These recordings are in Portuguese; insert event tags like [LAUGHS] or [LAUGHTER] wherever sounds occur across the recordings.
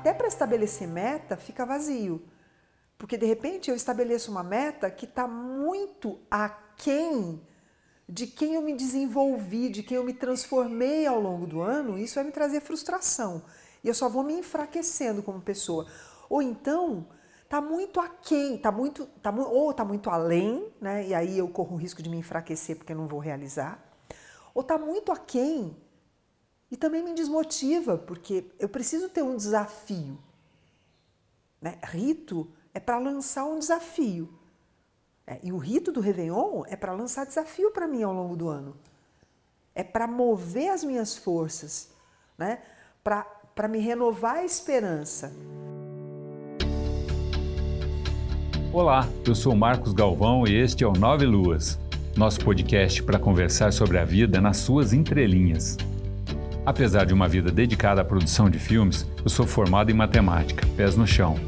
até para estabelecer meta fica vazio. Porque de repente eu estabeleço uma meta que está muito aquém de quem eu me desenvolvi, de quem eu me transformei ao longo do ano, isso vai me trazer frustração. E eu só vou me enfraquecendo como pessoa. Ou então, tá muito aquém, tá muito, tá, ou tá muito além, né? E aí eu corro o risco de me enfraquecer porque eu não vou realizar. Ou tá muito aquém e também me desmotiva, porque eu preciso ter um desafio. Né? Rito é para lançar um desafio. É, e o rito do Réveillon é para lançar desafio para mim ao longo do ano. É para mover as minhas forças, né? para me renovar a esperança. Olá, eu sou Marcos Galvão e este é o Nove Luas, nosso podcast para conversar sobre a vida nas suas entrelinhas. Apesar de uma vida dedicada à produção de filmes, eu sou formado em matemática, pés no chão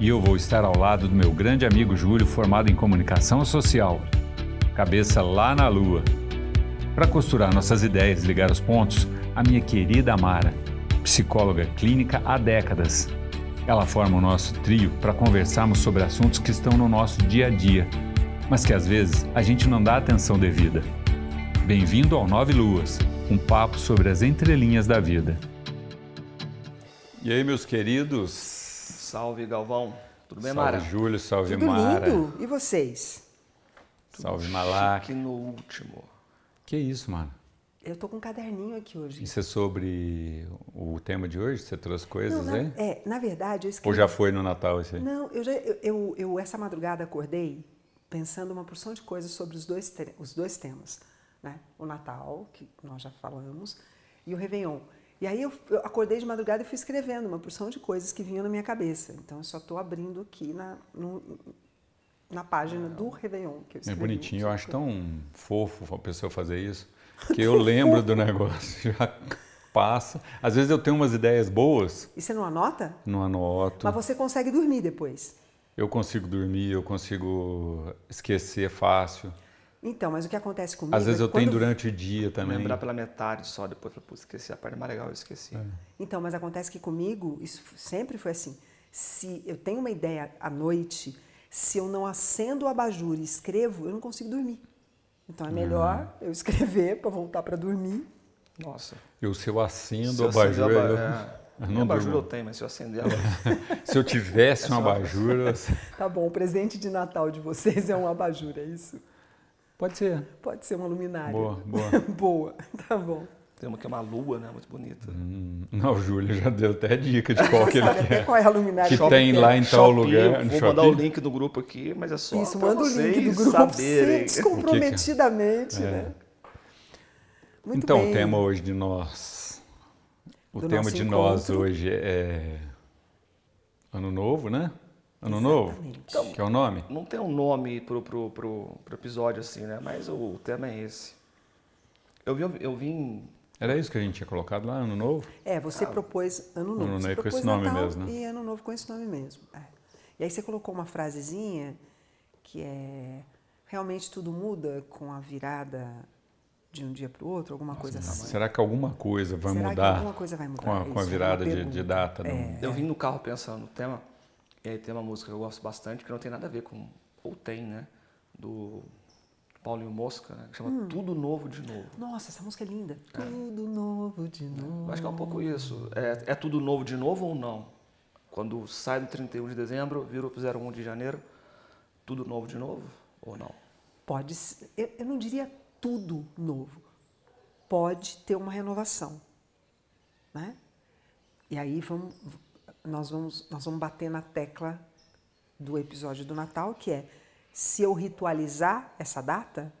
e eu vou estar ao lado do meu grande amigo Júlio, formado em comunicação social. Cabeça lá na lua. Para costurar nossas ideias e ligar os pontos, a minha querida Amara, psicóloga clínica há décadas. Ela forma o nosso trio para conversarmos sobre assuntos que estão no nosso dia a dia, mas que às vezes a gente não dá atenção devida. Bem-vindo ao Nove Luas, um papo sobre as entrelinhas da vida. E aí, meus queridos, Salve, Galvão. Tudo bem, salve, Mara? Salve, Júlio. Salve, Tudo Mara. lindo. E vocês? Salve, Malak. Que no último. Que isso, mano? Eu tô com um caderninho aqui hoje. Isso é sobre o tema de hoje? Você trouxe coisas Não, na, aí? É, na verdade, eu escrevi... Ou já foi no Natal esse aí? Não, eu, já, eu, eu, eu, essa madrugada acordei pensando uma porção de coisas sobre os dois, os dois temas. Né? O Natal, que nós já falamos, e o Réveillon. E aí eu, eu, acordei de madrugada e fui escrevendo uma porção de coisas que vinham na minha cabeça. Então eu só estou abrindo aqui na, no, na página do Réveillon que eu escrevi. É bonitinho, eu acho tão fofo a pessoa fazer isso, que eu lembro do [LAUGHS] negócio, já passa. Às vezes eu tenho umas ideias boas. E você não anota? Não anoto. Mas você consegue dormir depois? Eu consigo dormir, eu consigo esquecer fácil. Então, mas o que acontece comigo. Às vezes é eu tenho durante o dia também. Lembrar pela metade só, depois para esquecer a parte mais legal, eu esqueci. É. Então, mas acontece que comigo, isso sempre foi assim. Se eu tenho uma ideia à noite, se eu não acendo o abajur e escrevo, eu não consigo dormir. Então é melhor ah. eu escrever para voltar para dormir. Nossa. Eu, se eu acendo o abajur. Eu... É. [LAUGHS] Não abajur eu tenho, mas se eu acender ela... [LAUGHS] Se eu tivesse [LAUGHS] é um abajur... Eu... Tá bom, o presente de Natal de vocês é um abajur, é isso? Pode ser. Pode ser uma luminária. Boa, boa. [LAUGHS] boa, tá bom. Tem uma que é uma lua, né? Muito bonita. Hum, não, o Júlio já deu até dica de qual que ele quer. Até qual é a luminária que, tem lá em tal lugar. Vou mandar o link do grupo aqui, mas é só Isso, manda o link do grupo saberem. [LAUGHS] [LAUGHS] descomprometidamente, que que é? né? Muito então, bem. o tema hoje de nós. O do tema de encontro. nós hoje é Ano Novo, né? Ano Exatamente. Novo? Então, que é o nome? Não tem um nome pro, pro, pro, pro, episódio assim, né? Mas o tema é esse. Eu vim, eu vim. Era isso que a gente tinha colocado lá, Ano Novo? É, você ah, propôs Ano Novo. Ano Novo com esse nome Natal mesmo, né? E Ano Novo com esse nome mesmo. É. E aí você colocou uma frasezinha que é realmente tudo muda com a virada de um dia para o outro, alguma Nossa, coisa assim. Será que alguma coisa vai será mudar? Que alguma coisa vai mudar? Com a, com a virada de, de, data? É, eu vim no carro pensando no tema e aí tem uma música que eu gosto bastante, que não tem nada a ver com. Ou tem, né? Do Paulinho Mosca, né, que chama hum. Tudo Novo de Novo. Nossa, essa música é linda. É. Tudo novo de novo. Eu acho que é um pouco isso. É, é tudo novo de novo ou não? Quando sai do 31 de dezembro, vira o 01 de janeiro, tudo novo de novo ou não? Pode ser. Eu, eu não diria tudo novo. Pode ter uma renovação. Né? E aí vamos, nós vamos, nós vamos bater na tecla do episódio do Natal, que é se eu ritualizar essa data,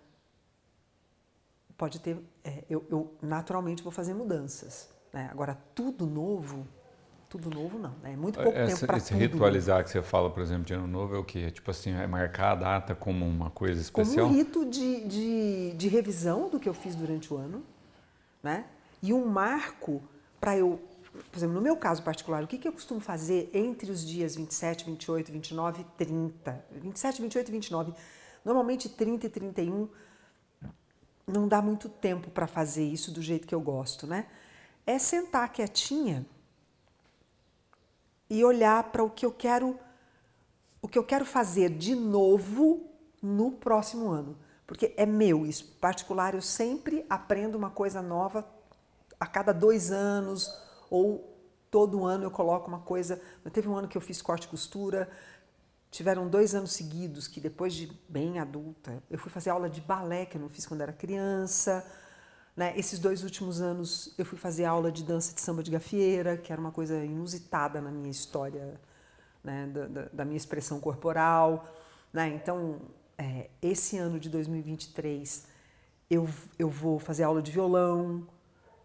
pode ter. É, eu, eu, naturalmente vou fazer mudanças. Né? Agora, tudo novo, tudo novo não. É muito pouco Essa, tempo para Esse ritualizar que você fala, por exemplo, de ano novo, é o quê? Tipo assim, é marcar a data como uma coisa especial? Como um rito de, de, de revisão do que eu fiz durante o ano, né? E um marco para eu por exemplo, no meu caso particular, o que, que eu costumo fazer entre os dias 27, 28, 29 e 30? 27, 28 e 29. Normalmente 30 e 31 não dá muito tempo para fazer isso do jeito que eu gosto, né? É sentar quietinha e olhar para o que eu quero o que eu quero fazer de novo no próximo ano. Porque é meu isso. Particular, eu sempre aprendo uma coisa nova a cada dois anos ou todo ano eu coloco uma coisa. Teve um ano que eu fiz corte e costura, tiveram dois anos seguidos que depois de bem adulta, eu fui fazer aula de balé que eu não fiz quando era criança. Né? Esses dois últimos anos eu fui fazer aula de dança de samba de gafieira, que era uma coisa inusitada na minha história, né? da, da, da, minha expressão corporal. Né? Então, é, esse ano de 2023 eu, eu vou fazer aula de violão.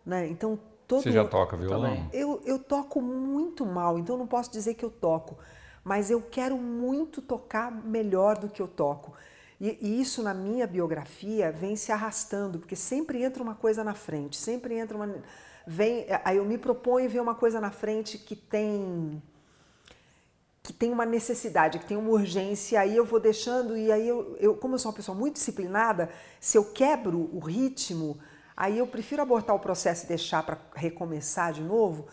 Né? Então, todo Você já toca violão? Eu, eu toco muito mal, então não posso dizer que eu toco, mas eu quero muito tocar melhor do que eu toco. E, e, isso na minha biografia vem se arrastando, porque sempre entra uma coisa na frente, sempre entra uma. Vem, aí eu me proponho ver uma coisa na frente que tem que tem uma necessidade, que tem uma urgência, aí eu vou deixando, e aí eu, eu como eu sou uma pessoa muito disciplinada, se eu quebro o ritmo, aí eu prefiro abortar o processo e deixar para recomeçar de novo,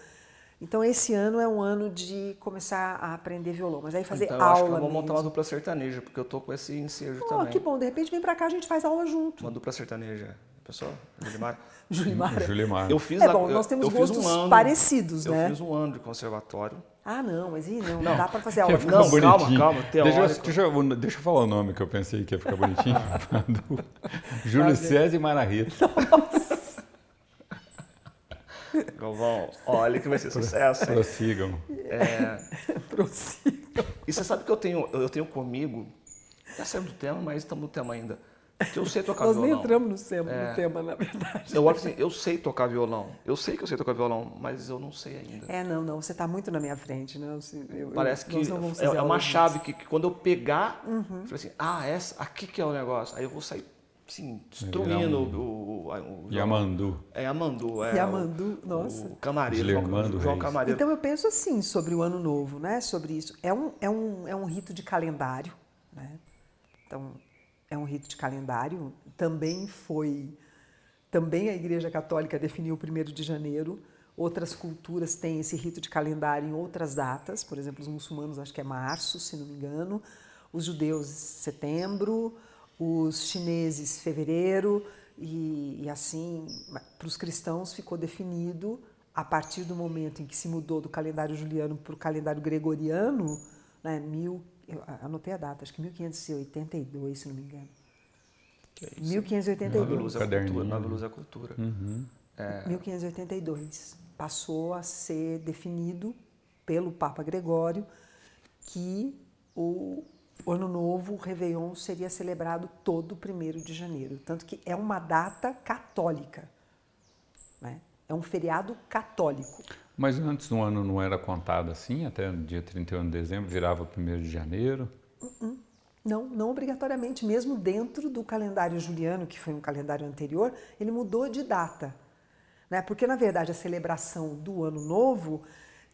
então esse ano é um ano de começar a aprender violão, mas aí fazer então, aula. Acho que eu vou mesmo. montar uma dupla sertaneja, porque eu tô com esse ensejo oh, também. que bom, de repente vem para cá a gente faz aula junto. Uma dupla sertaneja. Pessoal, Julimar. [LAUGHS] Julimar. Julimar. Eu fiz é bom, nós temos gostos um ano, parecidos, eu né? Eu fiz um ano de conservatório. Ah, não, mas e não, não dá para fazer [LAUGHS] aula. Não, bonitinho. calma, calma. Deixa, deixa, eu, deixa eu falar o nome que eu pensei que ia ficar bonitinho. [LAUGHS] [LAUGHS] Júlio César e Mara Rita. Nossa. Galvão, olha que vai ser sucesso. Hein? Prossigam. É... Prossigam. E você sabe que eu tenho, eu tenho comigo, já saímos do tema, mas estamos no tema ainda. Que eu sei tocar Nós violão. nem entramos no tema, é... no tema, na verdade. Eu, assim, eu sei tocar violão. Eu sei que eu sei tocar violão, mas eu não sei ainda. É, não, não. Você está muito na minha frente, né? Eu, Parece que é, é uma chave que, que, quando eu pegar, uhum. eu falei assim, ah, essa, aqui que é o negócio. Aí eu vou sair sim, destruindo um... o, o, o, Yamandu. É Yamandu, é. Yamandu, nossa. O camareiro, João, João Camareiro. Então eu penso assim sobre o ano novo, né? Sobre isso. É um, é um, é um rito de calendário, né? Então é um rito de calendário. Também foi, também a Igreja Católica definiu o primeiro de janeiro. Outras culturas têm esse rito de calendário em outras datas. Por exemplo, os muçulmanos acho que é março, se não me engano. Os judeus setembro os chineses fevereiro e, e assim para os cristãos ficou definido a partir do momento em que se mudou do calendário juliano para o calendário gregoriano, né, mil, eu anotei a data, acho que 1582, se não me engano. É 1582. Nova Luz é Cultura. Nova Luz é Cultura. Uhum. É... 1582. Passou a ser definido pelo Papa Gregório que o, o Ano Novo, o Réveillon, seria celebrado todo 1 de janeiro. Tanto que é uma data católica. Né? É um feriado católico. Mas antes do ano não era contado assim? Até dia 31 de dezembro virava 1 de janeiro? Uh-uh. Não, não obrigatoriamente. Mesmo dentro do calendário juliano, que foi um calendário anterior, ele mudou de data. Né? Porque, na verdade, a celebração do Ano Novo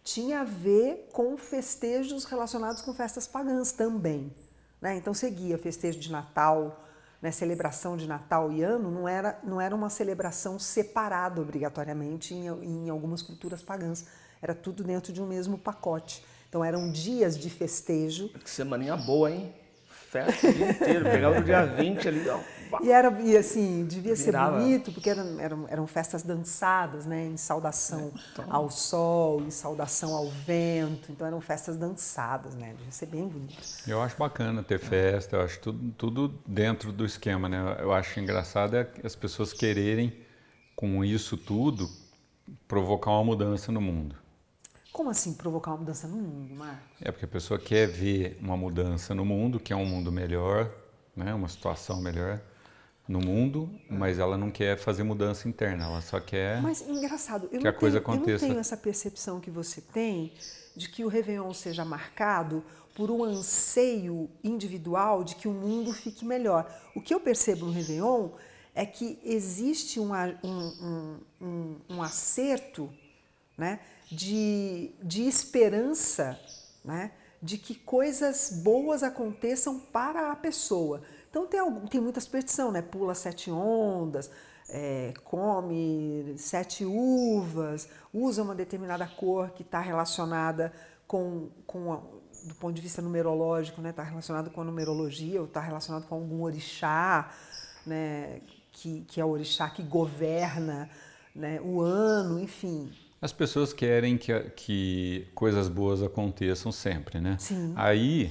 tinha a ver com festejos relacionados com festas pagãs também. Né? Então seguia festejo de Natal, né? celebração de Natal e Ano não era, não era uma celebração separada obrigatoriamente em, em algumas culturas pagãs. Era tudo dentro de um mesmo pacote. Então eram dias de festejo. Que semaninha boa, hein? Festa o dia inteiro. Pegava no dia 20 ali, ó. E era e assim, devia Virava. ser bonito, porque eram, eram, eram festas dançadas, né? Em saudação é, então... ao sol, em saudação ao vento. Então eram festas dançadas, né? Devia ser bem bonito. Eu acho bacana ter festa, eu acho tudo, tudo dentro do esquema, né? Eu acho engraçado é as pessoas quererem, com isso tudo, provocar uma mudança no mundo. Como assim provocar uma mudança no mundo, Marcos? É porque a pessoa quer ver uma mudança no mundo, que é um mundo melhor, né? uma situação melhor no mundo, mas ela não quer fazer mudança interna, ela só quer Mas engraçado, eu, que não, a coisa tenho, aconteça. eu não tenho essa percepção que você tem de que o Réveillon seja marcado por um anseio individual de que o mundo fique melhor. O que eu percebo no Réveillon é que existe um, um, um, um acerto né, de, de esperança né, de que coisas boas aconteçam para a pessoa. Então tem, algum, tem muita superstição, né? Pula sete ondas, é, come sete uvas, usa uma determinada cor que está relacionada com, com a, do ponto de vista numerológico, né? Está relacionado com a numerologia ou está relacionado com algum orixá, né? Que, que é o orixá que governa né? o ano, enfim. As pessoas querem que, que coisas boas aconteçam sempre, né? Sim. Aí,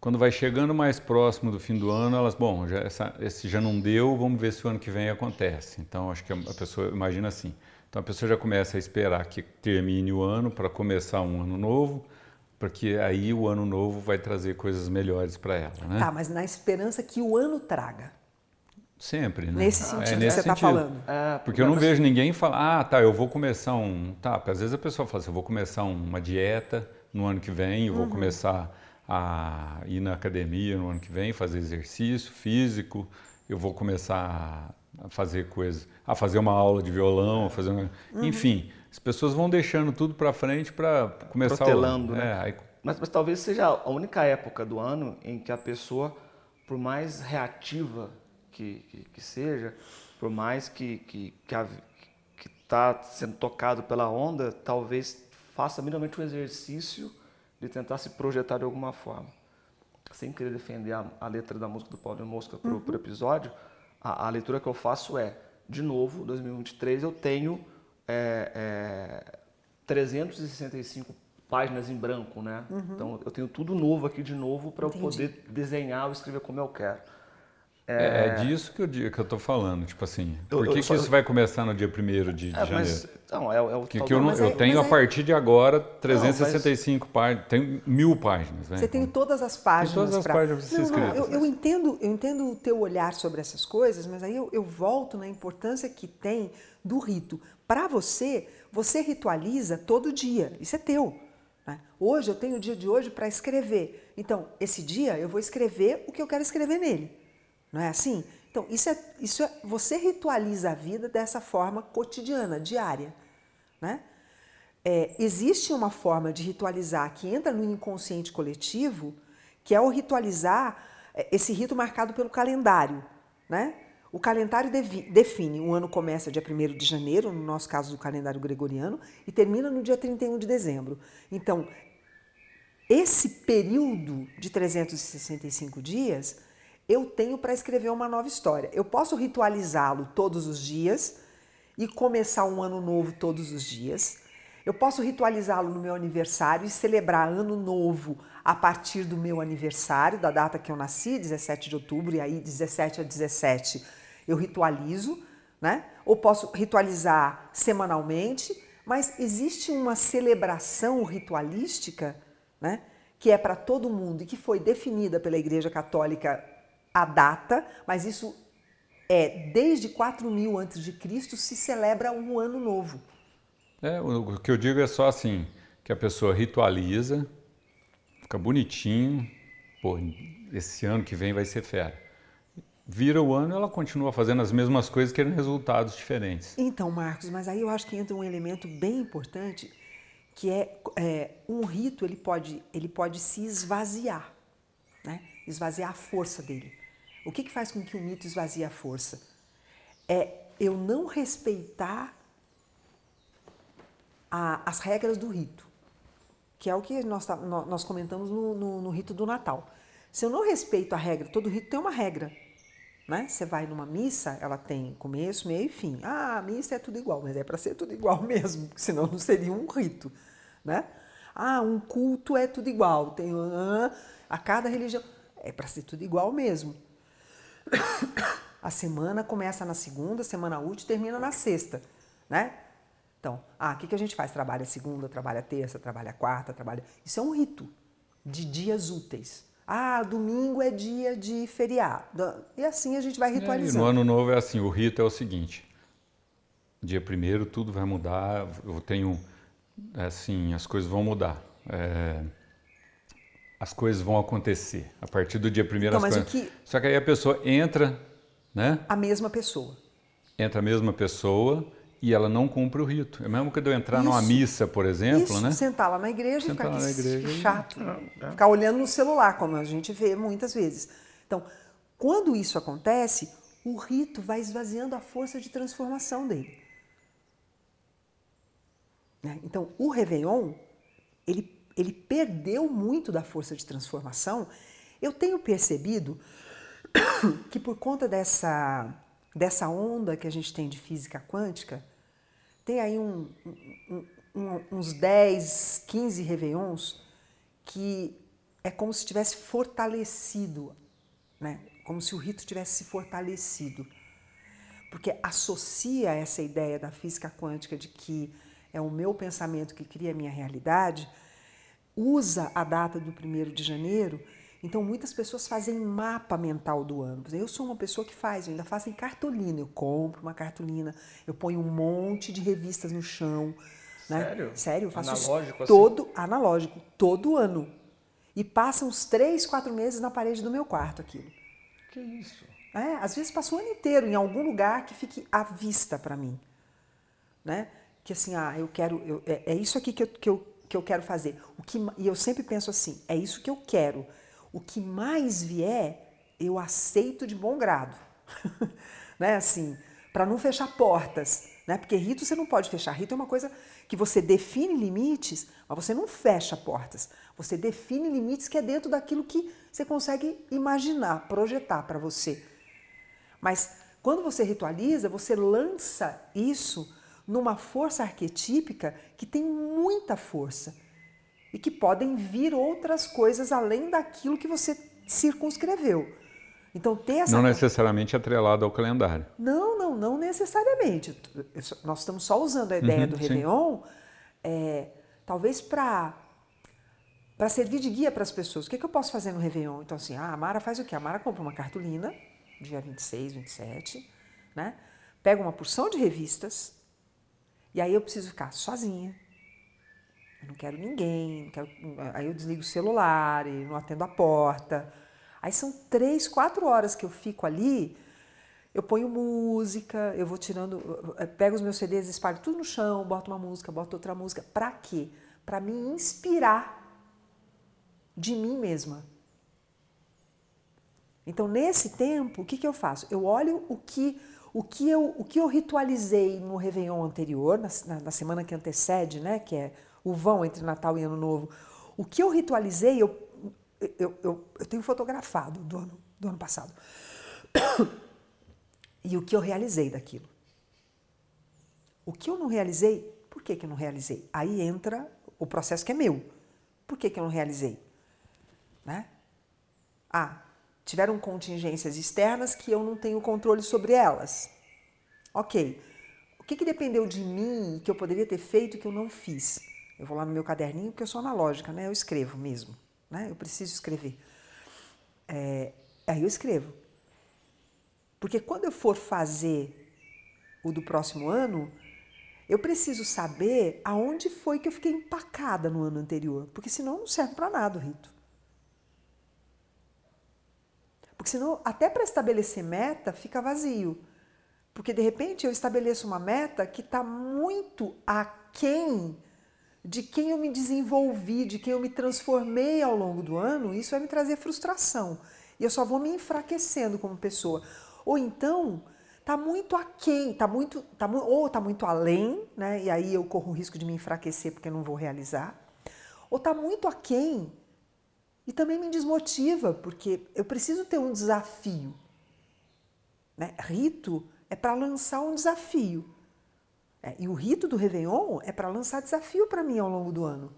quando vai chegando mais próximo do fim do ano, elas, bom, já, essa, esse já não deu, vamos ver se o ano que vem acontece. Então, acho que a pessoa imagina assim. Então, a pessoa já começa a esperar que termine o ano para começar um ano novo, porque aí o ano novo vai trazer coisas melhores para ela, né? Tá, mas na esperança que o ano traga. Sempre, né? Nesse sentido é, que você está falando. É, Porque eu não vejo ninguém falar, ah, tá, eu vou começar um. Tá, às vezes a pessoa fala assim, eu vou começar uma dieta no ano que vem, eu vou Uhum. começar a ir na academia no ano que vem, fazer exercício físico, eu vou começar a fazer coisas, a fazer uma aula de violão, a fazer uma... Uhum. Enfim, as pessoas vão deixando tudo para frente para começar Protelando, o né? É, aí, Mas, mas talvez seja a única época do ano em que a pessoa, por mais reativa que, que, que seja, por mais que que que está sendo tocado pela onda, talvez faça minimamente um exercício de tentar se projetar de alguma forma. Sem querer defender a, a letra da música do Paulo de Mosca para o episódio, a, a leitura que eu faço é, de novo, 2023 eu tenho é, é, 365 páginas em branco, né? Então eu tenho tudo novo aqui de novo para eu poder desenhar ou escrever como eu quero. É, é disso que eu, digo- que eu tô falando, tipo assim, Eu- por que, eu que só- isso vai começar no dia 1 de, de É, janeiro? mas não, é, é o Que, que eu, não- Mas eu aí- tenho mas a aí- partir de agora 365 páginas, tenho mil páginas. Né? Você tem todas as páginas. todas as pra- páginas pra Não, não, escritas. eu, eu entendo, eu entendo o teu olhar sobre essas coisas, mas aí eu, eu volto na importância que tem do rito. Para você, você ritualiza todo dia. Isso é teu. né? Hoje eu tenho o dia de hoje para escrever. Então, esse dia eu vou escrever o que eu quero escrever nele. Não é assim? Então, isso é, isso é você ritualiza a vida dessa forma cotidiana, diária. Né? É, existe uma forma de ritualizar que entra no inconsciente coletivo, que é o ritualizar é, esse rito marcado pelo calendário. Né? O calendário define, o ano começa dia 1 de janeiro, no nosso caso do calendário gregoriano, e termina no dia 31 de dezembro. Então, esse período de 365 dias, eu tenho para escrever uma nova história. Eu posso ritualizá-lo todos os dias e começar um ano novo todos os dias. Eu posso ritualizá-lo no meu aniversário e celebrar ano novo a partir do meu aniversário, da data que eu nasci, 17 de outubro, e aí 17 a 17 eu ritualizo, né? Ou posso ritualizar semanalmente, mas existe uma celebração ritualística, né? Que é para todo mundo e que foi definida pela Igreja Católica a data, mas isso é desde 4000 antes de Cristo se celebra um ano novo. É, o que eu digo é só assim, que a pessoa ritualiza, fica bonitinho, pô, esse ano que vem vai ser fera. Vira o ano, ela continua fazendo as mesmas coisas, querendo resultados diferentes. Então, Marcos, mas aí eu acho que entra um elemento bem importante, que é, é, um rito ele pode, ele pode se esvaziar, né? esvaziar a força dele. O que, que faz com que o mito esvazie a força? É eu não respeitar a- as regras do rito, que é o que nós, tá- nó- nós comentamos no, no- no rito do Natal. Se eu não respeito a regra, todo rito tem uma regra. Né? Você vai numa missa, ela tem começo, meio e fim. Ah, a missa é tudo igual, mas é para ser tudo igual [LAUGHS] mesmo, senão não seria um rito. Né? Ah, um culto é tudo igual, tem a cada religião. É para ser tudo igual mesmo. A semana começa na segunda, semana útil termina na sexta, né? Então, ah, o que, que a gente faz? Trabalha segunda, trabalha terça, trabalha quarta, trabalha. Isso é um rito de dias úteis. Ah, domingo é dia de feriado. E assim a gente vai É, e ritualizando. no ano novo é assim, o rito é o seguinte, dia primeiro tudo vai mudar, eu tenho, assim, as coisas vão mudar. É, as coisas vão acontecer. A partir do dia primeiro Então, as coisas... que- Só que aí a pessoa entra, né? A mesma pessoa. entra a mesma pessoa e ela não cumpre o rito. É mesmo que eu entrar numa Isso. missa, por exemplo, Isso, né? sentar lá na igreja Sentar e ficar lá na aqui igreja e- chato. Ficar olhando no celular, como a gente vê muitas vezes. Então, quando isso acontece, o rito vai esvaziando a força de transformação dele. Né? Então, o Réveillon, ele, ele perdeu muito da força de transformação. Eu tenho percebido [COUGHS] que por conta dessa, dessa onda que a gente tem de física quântica, tem aí um, um, um, uns 10, 15 réveillons que é como se tivesse fortalecido, né? como se o rito tivesse se fortalecido. Porque associa essa ideia da física quântica de que é o meu pensamento que cria a minha realidade, usa a data do 1 de janeiro então, muitas pessoas fazem mapa mental do ano. Eu sou uma pessoa que faz, eu ainda faço em cartolina. Eu compro uma cartolina, eu ponho um monte de revistas no chão. Né? Sério? Sério, eu faço analógico isso todo assim? analógico, todo ano. E passa uns três, quatro meses na parede do meu quarto aquilo. Que isso? É, às vezes passa o ano inteiro em algum lugar que fique à vista para mim. Né? Que assim, ah, eu quero, eu, é, é, isso aqui que eu, que, eu, que eu quero fazer. O que, e eu sempre penso assim, é isso que eu quero o que mais vier, eu aceito de bom grado. [LAUGHS] né? Assim, para não fechar portas, né? Porque rito você não pode fechar. Rito é uma coisa que você define limites, mas você não fecha portas. Você define limites que é dentro daquilo que você consegue imaginar, projetar para você. Mas quando você ritualiza, você lança isso numa força arquetípica que tem muita força e que podem vir outras coisas além daquilo que você circunscreveu. Então, ter essa. Não necessariamente atrelado ao calendário. Não, não, não necessariamente. Nós estamos só usando a ideia uhum, do Réveillon, é, talvez para para servir de guia para as pessoas. O que, é que eu posso fazer no Réveillon? Então, assim, ah, a Mara faz o quê? A Mara compra uma cartolina, dia 26, 27, né? Pega uma porção de revistas, e aí eu preciso ficar sozinha, eu não quero ninguém, não quero... aí eu desligo o celular e não atendo a porta. Aí são três, quatro horas que eu fico ali, eu ponho música, eu vou tirando, eu pego os meus CDs, espalho tudo no chão, boto uma música, boto outra música. Para quê? Para me inspirar de mim mesma. Então, nesse tempo, o que, que eu faço? Eu olho o que, o que, eu, o que eu ritualizei no Réveillon anterior, na, na, na semana que antecede, né, que é o vão entre Natal e Ano Novo. O que eu ritualizei, eu, eu, eu, eu tenho fotografado do ano, do ano passado. [COUGHS] E o que eu realizei daquilo. O que eu não realizei, por que, que eu não realizei? Aí entra o processo que é meu. Por que, que eu não realizei? Né? Ah, tiveram contingências externas que eu não tenho controle sobre elas. Ok. O que, que dependeu de mim que eu poderia ter feito que eu não fiz? Eu vou lá no meu caderninho, porque eu sou analógica, né? Eu escrevo mesmo, né? Eu preciso escrever. É, aí eu escrevo. Porque quando eu for fazer o do próximo ano, eu preciso saber aonde foi que eu fiquei empacada no ano anterior, porque senão não serve para nada o rito. Porque senão, até para estabelecer meta, fica vazio. Porque de repente eu estabeleço uma meta que está muito aquém de quem eu me desenvolvi, de quem eu me transformei ao longo do ano, isso vai me trazer frustração. E eu só vou me enfraquecendo como pessoa. Ou então, tá muito aquém, tá muito, tá, ou tá muito além, né? E aí eu corro o risco de me enfraquecer porque eu não vou realizar. Ou tá muito aquém e também me desmotiva, porque eu preciso ter um desafio. Né? Rito é para lançar um desafio. É, e o rito do Réveillon é para lançar desafio para mim ao longo do ano.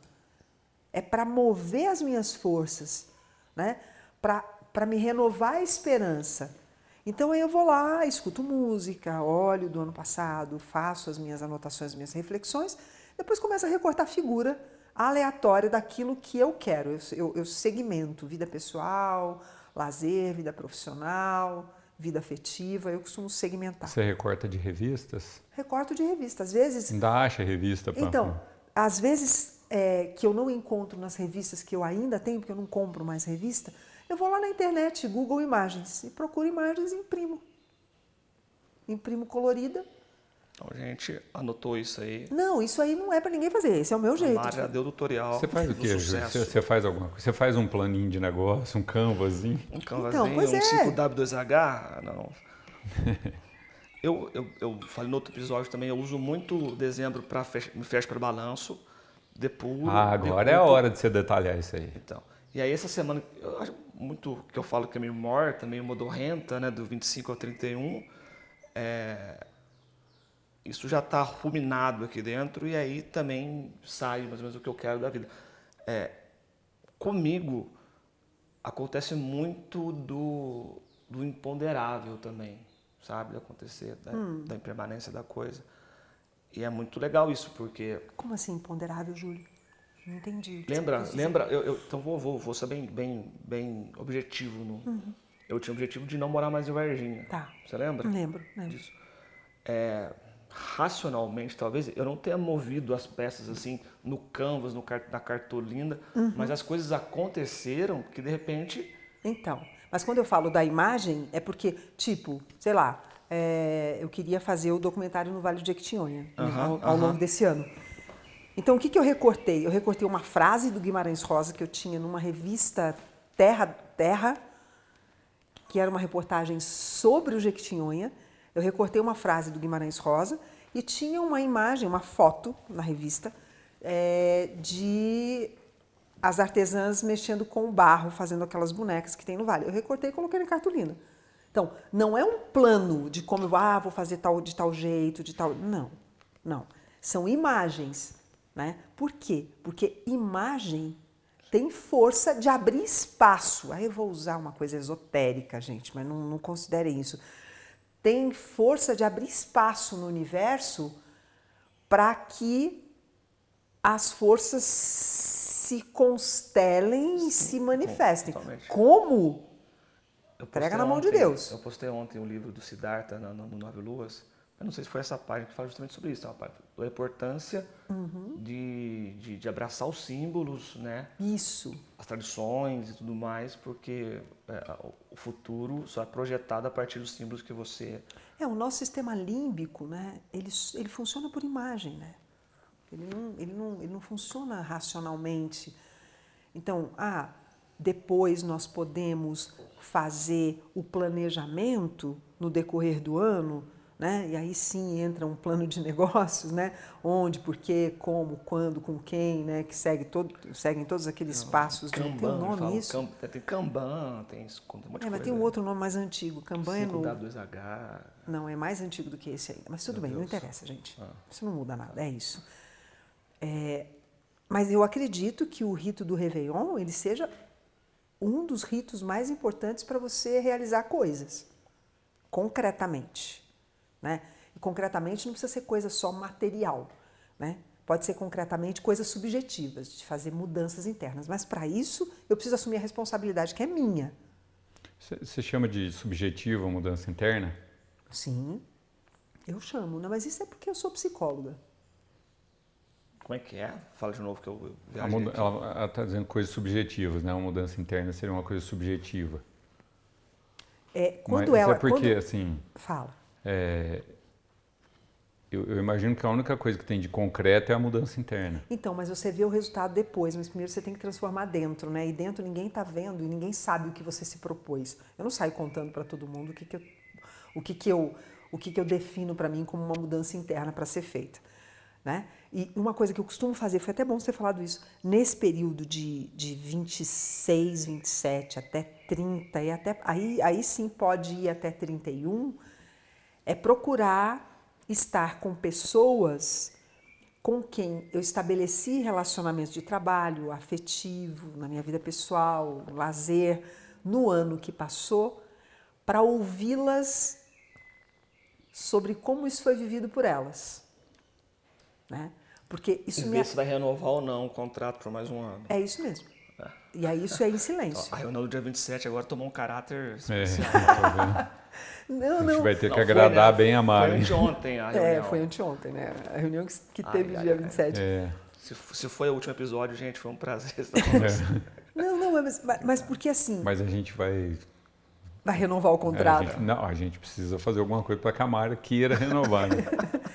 É para mover as minhas forças, né? para me renovar a esperança. Então aí eu vou lá, escuto música, olho do ano passado, faço as minhas anotações, as minhas reflexões, depois começo a recortar figura aleatória daquilo que eu quero. Eu, eu, eu segmento vida pessoal, lazer, vida profissional, vida afetiva, eu costumo segmentar. Você recorta de revistas? Recorto de revistas. Às vezes. Ainda acha revista para. Então, às vezes é, que eu não encontro nas revistas que eu ainda tenho, porque eu não compro mais revista, eu vou lá na internet, Google Imagens, e procuro imagens e imprimo. Imprimo colorida. Então a gente anotou isso aí. Não, isso aí não é para ninguém fazer, esse é o meu jeito. A já deu tutorial. Você faz o quê, Você, você faz alguma coisa? Você faz um planinho de negócio, um canvasinho? Um canvasinho, então, pois um é. 5W2H? Não. [LAUGHS] eu, eu, eu falei no outro episódio também, eu uso muito dezembro para me fecha para balanço. depuro. Ah, agora é a hora de você detalhar isso aí. Então, e aí essa semana, eu acho muito que eu falo que é meio morta, meio modorrenta, né, do 25 ao 31, é, isso já está ruminado aqui dentro e aí também sai mais ou menos o que eu quero da vida. É, comigo acontece muito do, do imponderável também, sabe, acontecer, da, hum. da impermanência da coisa. E é muito legal isso, porque... Como assim imponderável, Júlio? Não entendi. Lembra, lembra, eu, eu, então vou, vou, vou ser bem, bem, bem objetivo. No, uhum. Eu tinha o objetivo de não morar mais em Varginha. Tá. Você lembra? Lembro, lembro. Disso. É, racionalmente, talvez, eu não tenha movido as peças assim no canvas, no, na cartolina, uhum. mas as coisas aconteceram que de repente... Então, mas quando eu falo da imagem, é porque, tipo, sei lá, é, eu queria fazer o documentário no Vale de Jequitinhonha uhum, ao, ao longo desse ano. Então, o que, que eu recortei? Eu recortei uma frase do Guimarães Rosa que eu tinha numa revista Terra, Terra que era uma reportagem sobre o Jequitinhonha. Eu recortei uma frase do Guimarães Rosa e tinha uma imagem, uma foto na revista é, de as artesãs mexendo com barro, fazendo aquelas bonecas que tem no vale. Eu recortei e coloquei na cartolina. Então, não é um plano de como eu ah, vou fazer tal de tal jeito, de tal. Não, não. São imagens né? Por quê? Porque imagem tem força de abrir espaço. Aí eu vou usar uma coisa esotérica, gente, mas não, não considerem isso. Tem força de abrir espaço no universo para que as forças se constelem e se manifestem. Totalmente. Como? Entrega na mão ontem, de Deus. Eu postei ontem um livro do Siddhartha no, no Nove Luas eu não sei se foi essa página que fala justamente sobre isso, página da importância uhum. de, de, de, abraçar os símbolos, né? Isso. As tradições e tudo mais, porque é, o futuro só é projetado a partir dos símbolos que você... É, o nosso sistema límbico, né? Ele, ele funciona por imagem, né? Ele não, ele, não, ele não funciona racionalmente. Então, ah, depois nós podemos fazer o planejamento no decorrer do ano né? E aí sim entra um plano de [LAUGHS] negócios, né? Onde, por quê, como, quando, com quem, né? Que segue todo, seguem todos aqueles Não, passos. Kanban, tem um nome falo, isso? tem Kanban, tem isso, um monte é, mas tem um outro nome mais antigo. Kanban é no... W2H. Não, é mais antigo do que esse ainda. Mas tudo Meu bem, Deus. não interessa, gente. Ah. Isso não muda nada, é isso. É, mas eu acredito que o rito do Réveillon, ele seja um dos ritos mais importantes para você realizar coisas, concretamente. Né? E concretamente não precisa ser coisa só material, né? Pode ser concretamente coisas subjetivas, de fazer mudanças internas. Mas para isso eu preciso assumir a responsabilidade que é minha. Você chama de subjetiva mudança interna? Sim, eu chamo, né? mas isso é porque eu sou psicóloga. Como é que é? Fala de novo que eu viajei. Ela está dizendo coisas subjetivas, né? Uma mudança interna seria uma coisa subjetiva. É, quando Mas ela. é porque, quando... assim. Fala. É, eu, eu, imagino que a única coisa que tem de concreto é a mudança interna. Então, mas você vê o resultado depois, mas primeiro você tem que transformar dentro, né? E dentro ninguém está vendo e ninguém sabe o que você se propôs. Eu não saio contando para todo mundo o que, que eu, o que, que eu, o que, que eu defino para mim como uma mudança interna para ser feita. Né? E uma coisa que eu costumo fazer, foi até bom você ter falado isso, nesse período de, de 26, 27 até 30, e até, aí, aí sim pode ir até 31, é procurar estar com pessoas com quem eu estabeleci relacionamentos de trabalho, afetivo, na minha vida pessoal, lazer, no ano que passou, para ouvi-las sobre como isso foi vivido por elas. Né? Porque isso e me... ver se vai renovar ou não o contrato por mais um ano. É isso mesmo. É. E aí isso é em silêncio. A reunião do dia 27 agora tomou um caráter é, especial. [LAUGHS] É, Não, não. A gente vai ter não, que agradar foi, né? bem a Mari. Foi anteontem a reunião. É, foi anteontem, né? A reunião que, que teve ai, dia ai, 27. É. Se, se foi o último episódio, gente, foi um prazer estar [LAUGHS] com você. Não, não, mas, mas porque assim... Mas a gente vai... Vai renovar o contrato. É, a gente, não, a gente precisa fazer alguma coisa para que a Mari queira renovar, né?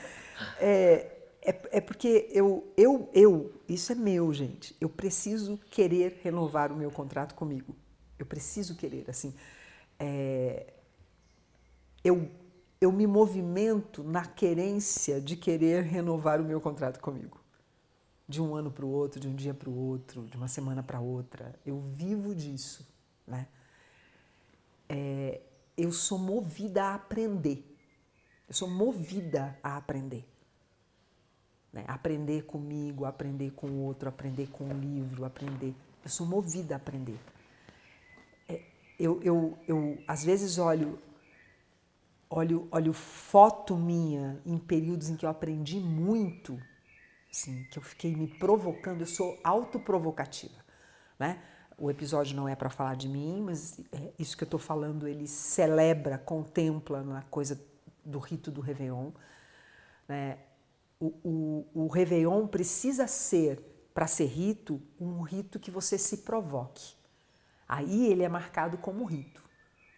[LAUGHS] é, é, é porque eu, eu, eu, isso é meu, gente. Eu preciso querer renovar o meu contrato comigo. Eu preciso querer, assim. É, eu, eu me movimento na querência de querer renovar o meu contrato comigo. de um ano para o outro, de um dia para o outro, de uma semana para outra. Eu vivo disso, né? É, eu sou movida a aprender. Eu sou movida a aprender. Né? Aprender comigo, aprender com o outro, aprender com o livro, aprender. Eu sou movida a aprender. É, eu, eu, eu, às vezes, olho, olho, olho foto minha em períodos em que eu aprendi muito, assim, que eu fiquei me provocando, eu sou autoprovocativa. Né? O episódio não é para falar de mim, mas é isso que eu estou falando, ele celebra, contempla na coisa do rito do Réveillon. Né? O, o, o Réveillon precisa ser, para ser rito, um rito que você se provoque. Aí ele é marcado como rito.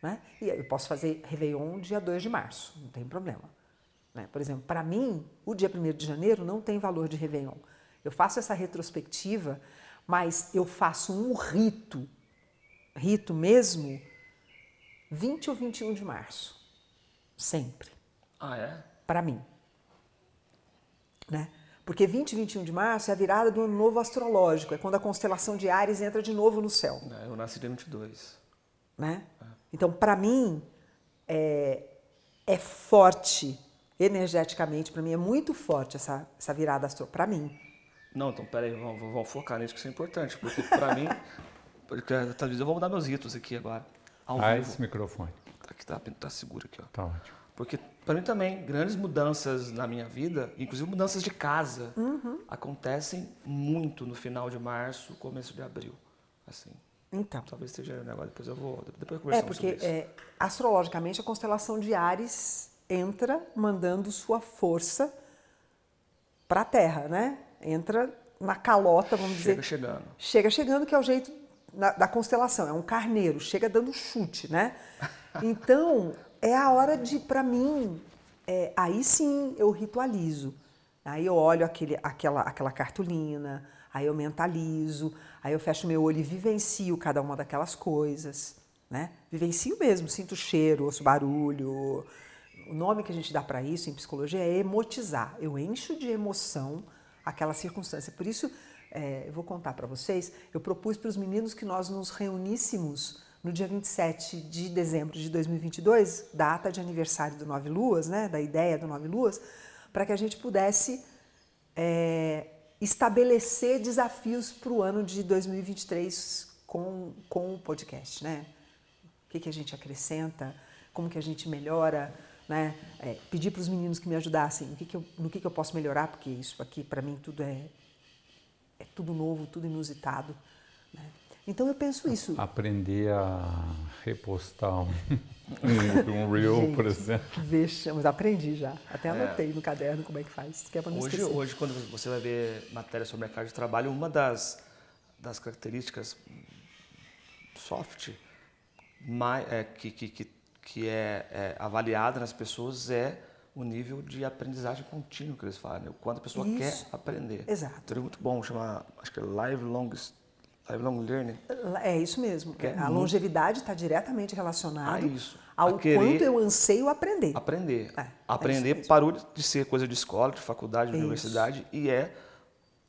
Né? E eu posso fazer Réveillon dia 2 de março, não tem problema. Né? Por exemplo, para mim, o dia 1 de janeiro não tem valor de Réveillon. Eu faço essa retrospectiva, mas eu faço um rito, rito mesmo, 20 ou 21 de março. Sempre. Ah, é? Para mim. Né? Porque 20 e 21 de março é a virada do ano novo astrológico, é quando a constelação de Ares entra de novo no céu. É, eu nasci dia 22. Né? Então, para mim, é, é forte, energeticamente, para mim é muito forte essa, essa virada astral, para mim. Não, então peraí, vamos, vamos focar nisso que isso é importante, porque para mim, porque talvez eu vou mudar meus ritos aqui agora. ah, esse microfone. Aqui tá, tá seguro aqui, ó. Tá ótimo. Porque para mim também, grandes mudanças na minha vida, inclusive mudanças de casa, uhum. acontecem muito no final de março, começo de abril. Assim. Então. Talvez esteja negócio, depois eu vou. Depois é, porque é, astrologicamente a constelação de Ares entra mandando sua força para a Terra, né? Entra na calota, vamos chega dizer. Chega chegando. Chega chegando, que é o jeito na, da constelação, é um carneiro, chega dando chute, né? [LAUGHS] Então, é a hora de, para mim, é, aí sim eu ritualizo. Aí eu olho aquele, aquela, aquela cartolina, aí eu mentalizo, aí eu fecho meu olho e vivencio cada uma daquelas coisas, né? Vivencio mesmo, sinto cheiro, ouço barulho. O nome que a gente dá para isso em psicologia é emotizar. Eu encho de emoção aquela circunstância. Por isso, é, eu vou contar para vocês, eu propus para os meninos que nós nos reuníssemos no dia 27 de dezembro de 2022, data de aniversário do Nove Luas, né, da ideia do Nove Luas, para que a gente pudesse é, estabelecer desafios para o ano de 2023 com, com o podcast, né? O que, que a gente acrescenta, como que a gente melhora, né? É, pedir para os meninos que me ajudassem, no que, que, eu, no que, que eu posso melhorar, porque isso aqui para mim tudo é, é tudo novo, tudo inusitado. Né? Então eu penso isso. Aprender a repostar um, [LAUGHS] [LAUGHS] um reel, Gente, por exemplo. Vexamos, aprendi já. Até anotei é. no caderno como é que faz. Que é hoje, hoje, quando você vai ver matéria sobre mercado de trabalho, uma das, das características soft mais, é, que, que, que, que é, é avaliada nas pessoas é o nível de aprendizagem contínua que eles falam, né? o quanto a pessoa Isso. quer aprender. Exato. Então é muito bom, chama, acho que é lifelong Lifelong learning. É isso mesmo. É a muito... longevidade está diretamente relacionada ah, ao quanto eu anseio aprender. Aprender. É, aprender é parou de ser coisa de escola, de faculdade, de universidade e é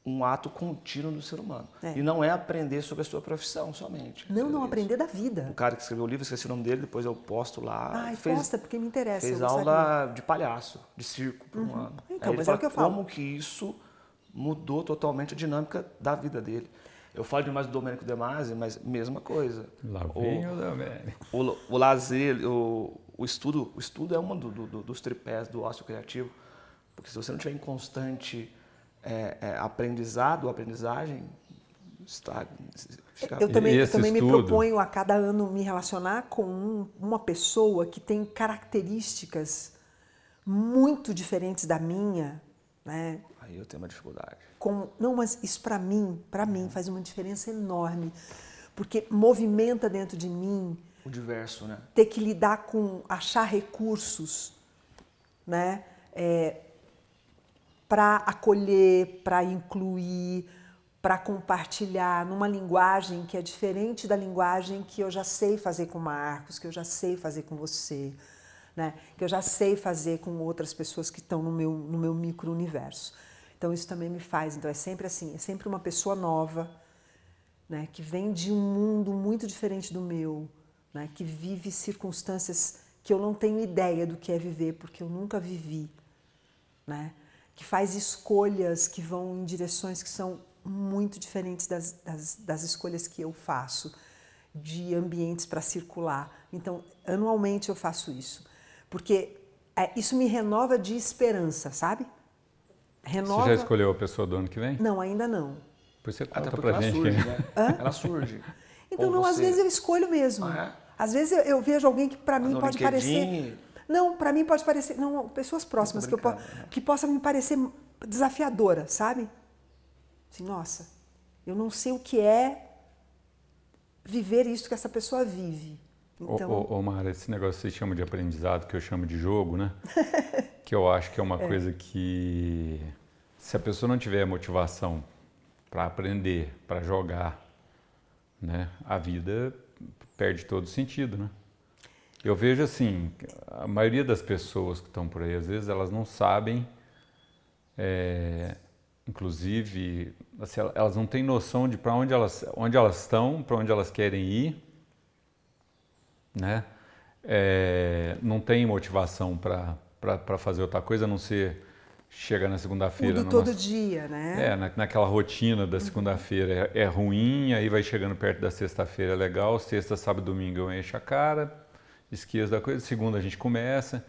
um ato contínuo do ser humano. É. E não é aprender sobre a sua profissão somente. Não, não, aprender da vida. O cara que escreveu o livro, esqueci o nome dele, depois eu posto lá. Ah, fez, posta, porque me interessa. Fez aula de palhaço, de circo por uhum. um ano. Então, Aí mas é o que eu falo. Como que isso mudou totalmente a dinâmica da vida dele. Eu falo demais do Domênico De Masi, mas mesma coisa. Lá vem o, o Domênico. O, o lazer, o, o, estudo, o estudo é um do, do, dos tripés do ócio criativo, porque se você não tiver em constante é, é, aprendizado, aprendizagem, está... Fica... Eu também, eu também me proponho a cada ano me relacionar com um, uma pessoa que tem características muito diferentes da minha, né? Aí eu tenho uma dificuldade. Com, não, mas isso para mim, para mim faz uma diferença enorme, porque movimenta dentro de mim o diverso, né? Ter que lidar com achar recursos, né? É, para acolher, para incluir, para compartilhar numa linguagem que é diferente da linguagem que eu já sei fazer com Marcos, que eu já sei fazer com você, né? que eu já sei fazer com outras pessoas que estão no meu, no meu micro-universo. Então isso também me faz. Então é sempre assim, é sempre uma pessoa nova, né, que vem de um mundo muito diferente do meu, né, que vive circunstâncias que eu não tenho ideia do que é viver, porque eu nunca vivi, né, que faz escolhas que vão em direções que são muito diferentes das, das, das escolhas que eu faço, de ambientes para circular. Então, anualmente eu faço isso, porque é, isso me renova de esperança, sabe? Renova... Você já escolheu a pessoa do ano que vem? Não, ainda não. Depois você conta pra gente. Surge, né? [LAUGHS] Ela surge. Então, não, você... às vezes eu escolho mesmo. Ah, é? Às vezes eu, eu, vejo alguém que para mim no pode LinkedIn... parecer. Não, para mim pode parecer. Não, pessoas próximas que, eu, né? que possa me parecer desafiadora, sabe? Assim, nossa, eu não sei o que é viver isso que essa pessoa vive. Então... Ô, ô, ô Mara, esse negócio que você chama de aprendizado, que eu chamo de jogo, né? [LAUGHS] que eu acho que é uma é. coisa que, se a pessoa não tiver motivação para aprender, para jogar, né, a vida perde todo o sentido, né? Eu vejo assim, a maioria das pessoas que estão por aí, às vezes elas não sabem, é, inclusive, assim, elas não têm noção de para onde elas, onde elas estão, para onde elas querem ir, né? É, não tem motivação para fazer outra coisa, a não ser chega na segunda-feira. Tudo todo dia, né? É, na, naquela rotina da segunda-feira é, é, ruim, aí vai chegando perto da sexta-feira é legal, sexta, sábado, domingo eu encho a cara, esqueço da coisa, segunda a gente começa.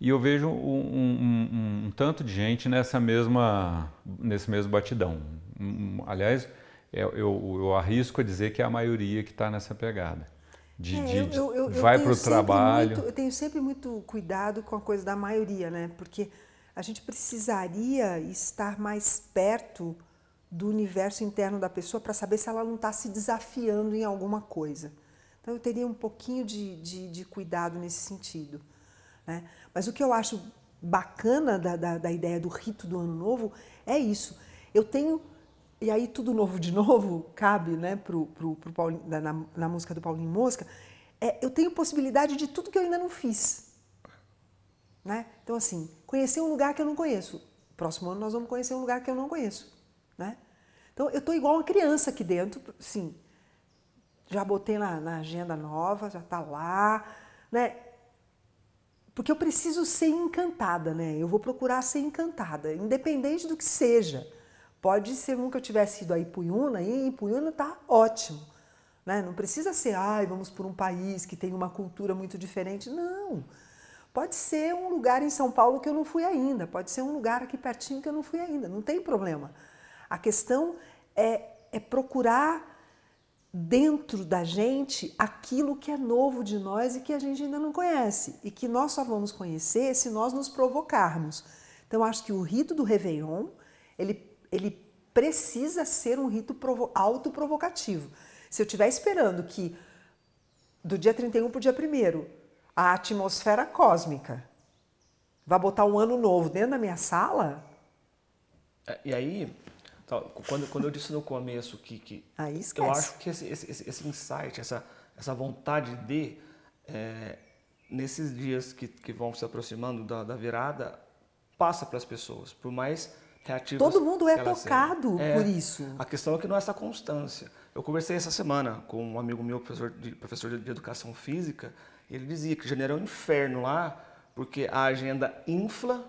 E eu vejo um, um, um, um tanto de gente nessa mesma, nesse mesmo batidão. aliás, é, eu, eu, eu arrisco a dizer que é a maioria que está nessa pegada. De, é, de, eu, eu, vai para o trabalho. Muito, eu tenho sempre muito cuidado com a coisa da maioria, né? Porque a gente precisaria estar mais perto do universo interno da pessoa para saber se ela não está se desafiando em alguma coisa. Então eu teria um pouquinho de, de, de cuidado nesse sentido. Né? Mas o que eu acho bacana da, da, da, ideia do rito do ano novo é isso. Eu tenho, e aí tudo novo de novo cabe né, pro, pro, pro Paulinho, na, na música do Paulinho Mosca, é, eu tenho possibilidade de tudo que eu ainda não fiz. Né? Então, assim, conhecer um lugar que eu não conheço. Próximo ano nós vamos conhecer um lugar que eu não conheço. Né? Então, eu estou igual uma criança aqui dentro, sim. Já botei na, na agenda nova, já está lá, né? Porque eu preciso ser encantada, né? Eu vou procurar ser encantada, independente do que seja. Pode ser nunca eu tivesse ido a Ipuiuna, e Ipuiuna está ótimo. Né? Não precisa ser, ai, vamos por um país que tem uma cultura muito diferente. Não. Pode ser um lugar em São Paulo que eu não fui ainda, pode ser um lugar aqui pertinho que eu não fui ainda, não tem problema. A questão é, é procurar dentro da gente aquilo que é novo de nós e que a gente ainda não conhece e que nós só vamos conhecer se nós nos provocarmos. Então, acho que o rito do Réveillon, ele, ele precisa ser um rito autoprovocativo. Se eu estiver esperando que do dia 31 para o dia 1 a atmosfera cósmica. Vai botar um ano novo dentro da minha sala? É, e aí, quando, quando eu disse no começo que, que eu acho que esse, esse, esse insight, essa, essa vontade de, é, nesses dias que, que vão se aproximando da, da virada, passa para as pessoas, por mais reativas. Todo mundo é tocado é, por isso. A questão é que não é essa constância. Eu conversei essa semana com um amigo meu, professor de, professor de educação física, ele dizia que janeiro é um inferno lá, porque a agenda infla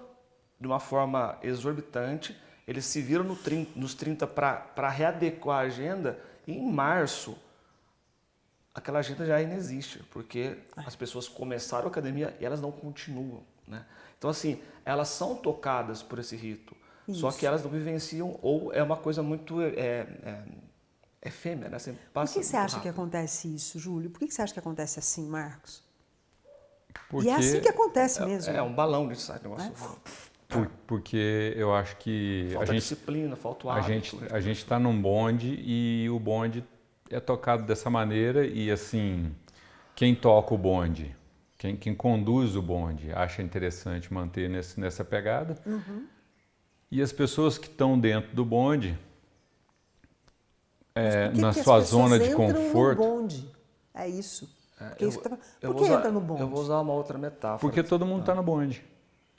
de uma forma exorbitante, eles se viram no 30, nos 30 para readequar a agenda, e em março aquela agenda já ainda existe, porque as pessoas começaram a academia e elas não continuam. Né? Então, assim, elas são tocadas por esse rito, Isso. só que elas não vivenciam, ou é uma coisa muito é, é, efêmera. Né? Assim, por que você acha rápido. que acontece isso, Júlio? Por que você acha que acontece assim, Marcos? Porque e é assim que acontece é, mesmo. É, um balão de sai negócio. É? Por, porque eu acho que falta a gente, disciplina, falta o hábito. A gente a gente está num bonde e o bonde é tocado dessa maneira e assim quem toca o bonde, quem, quem conduz o bonde acha interessante manter nesse, nessa pegada uhum. E as pessoas que estão dentro do bonde é, na sua zona de conforto. No bonde? É isso. É, Porque eu, tá... Por que entra no bonde? Eu vou usar uma outra metáfora. Porque todo mundo está no bonde.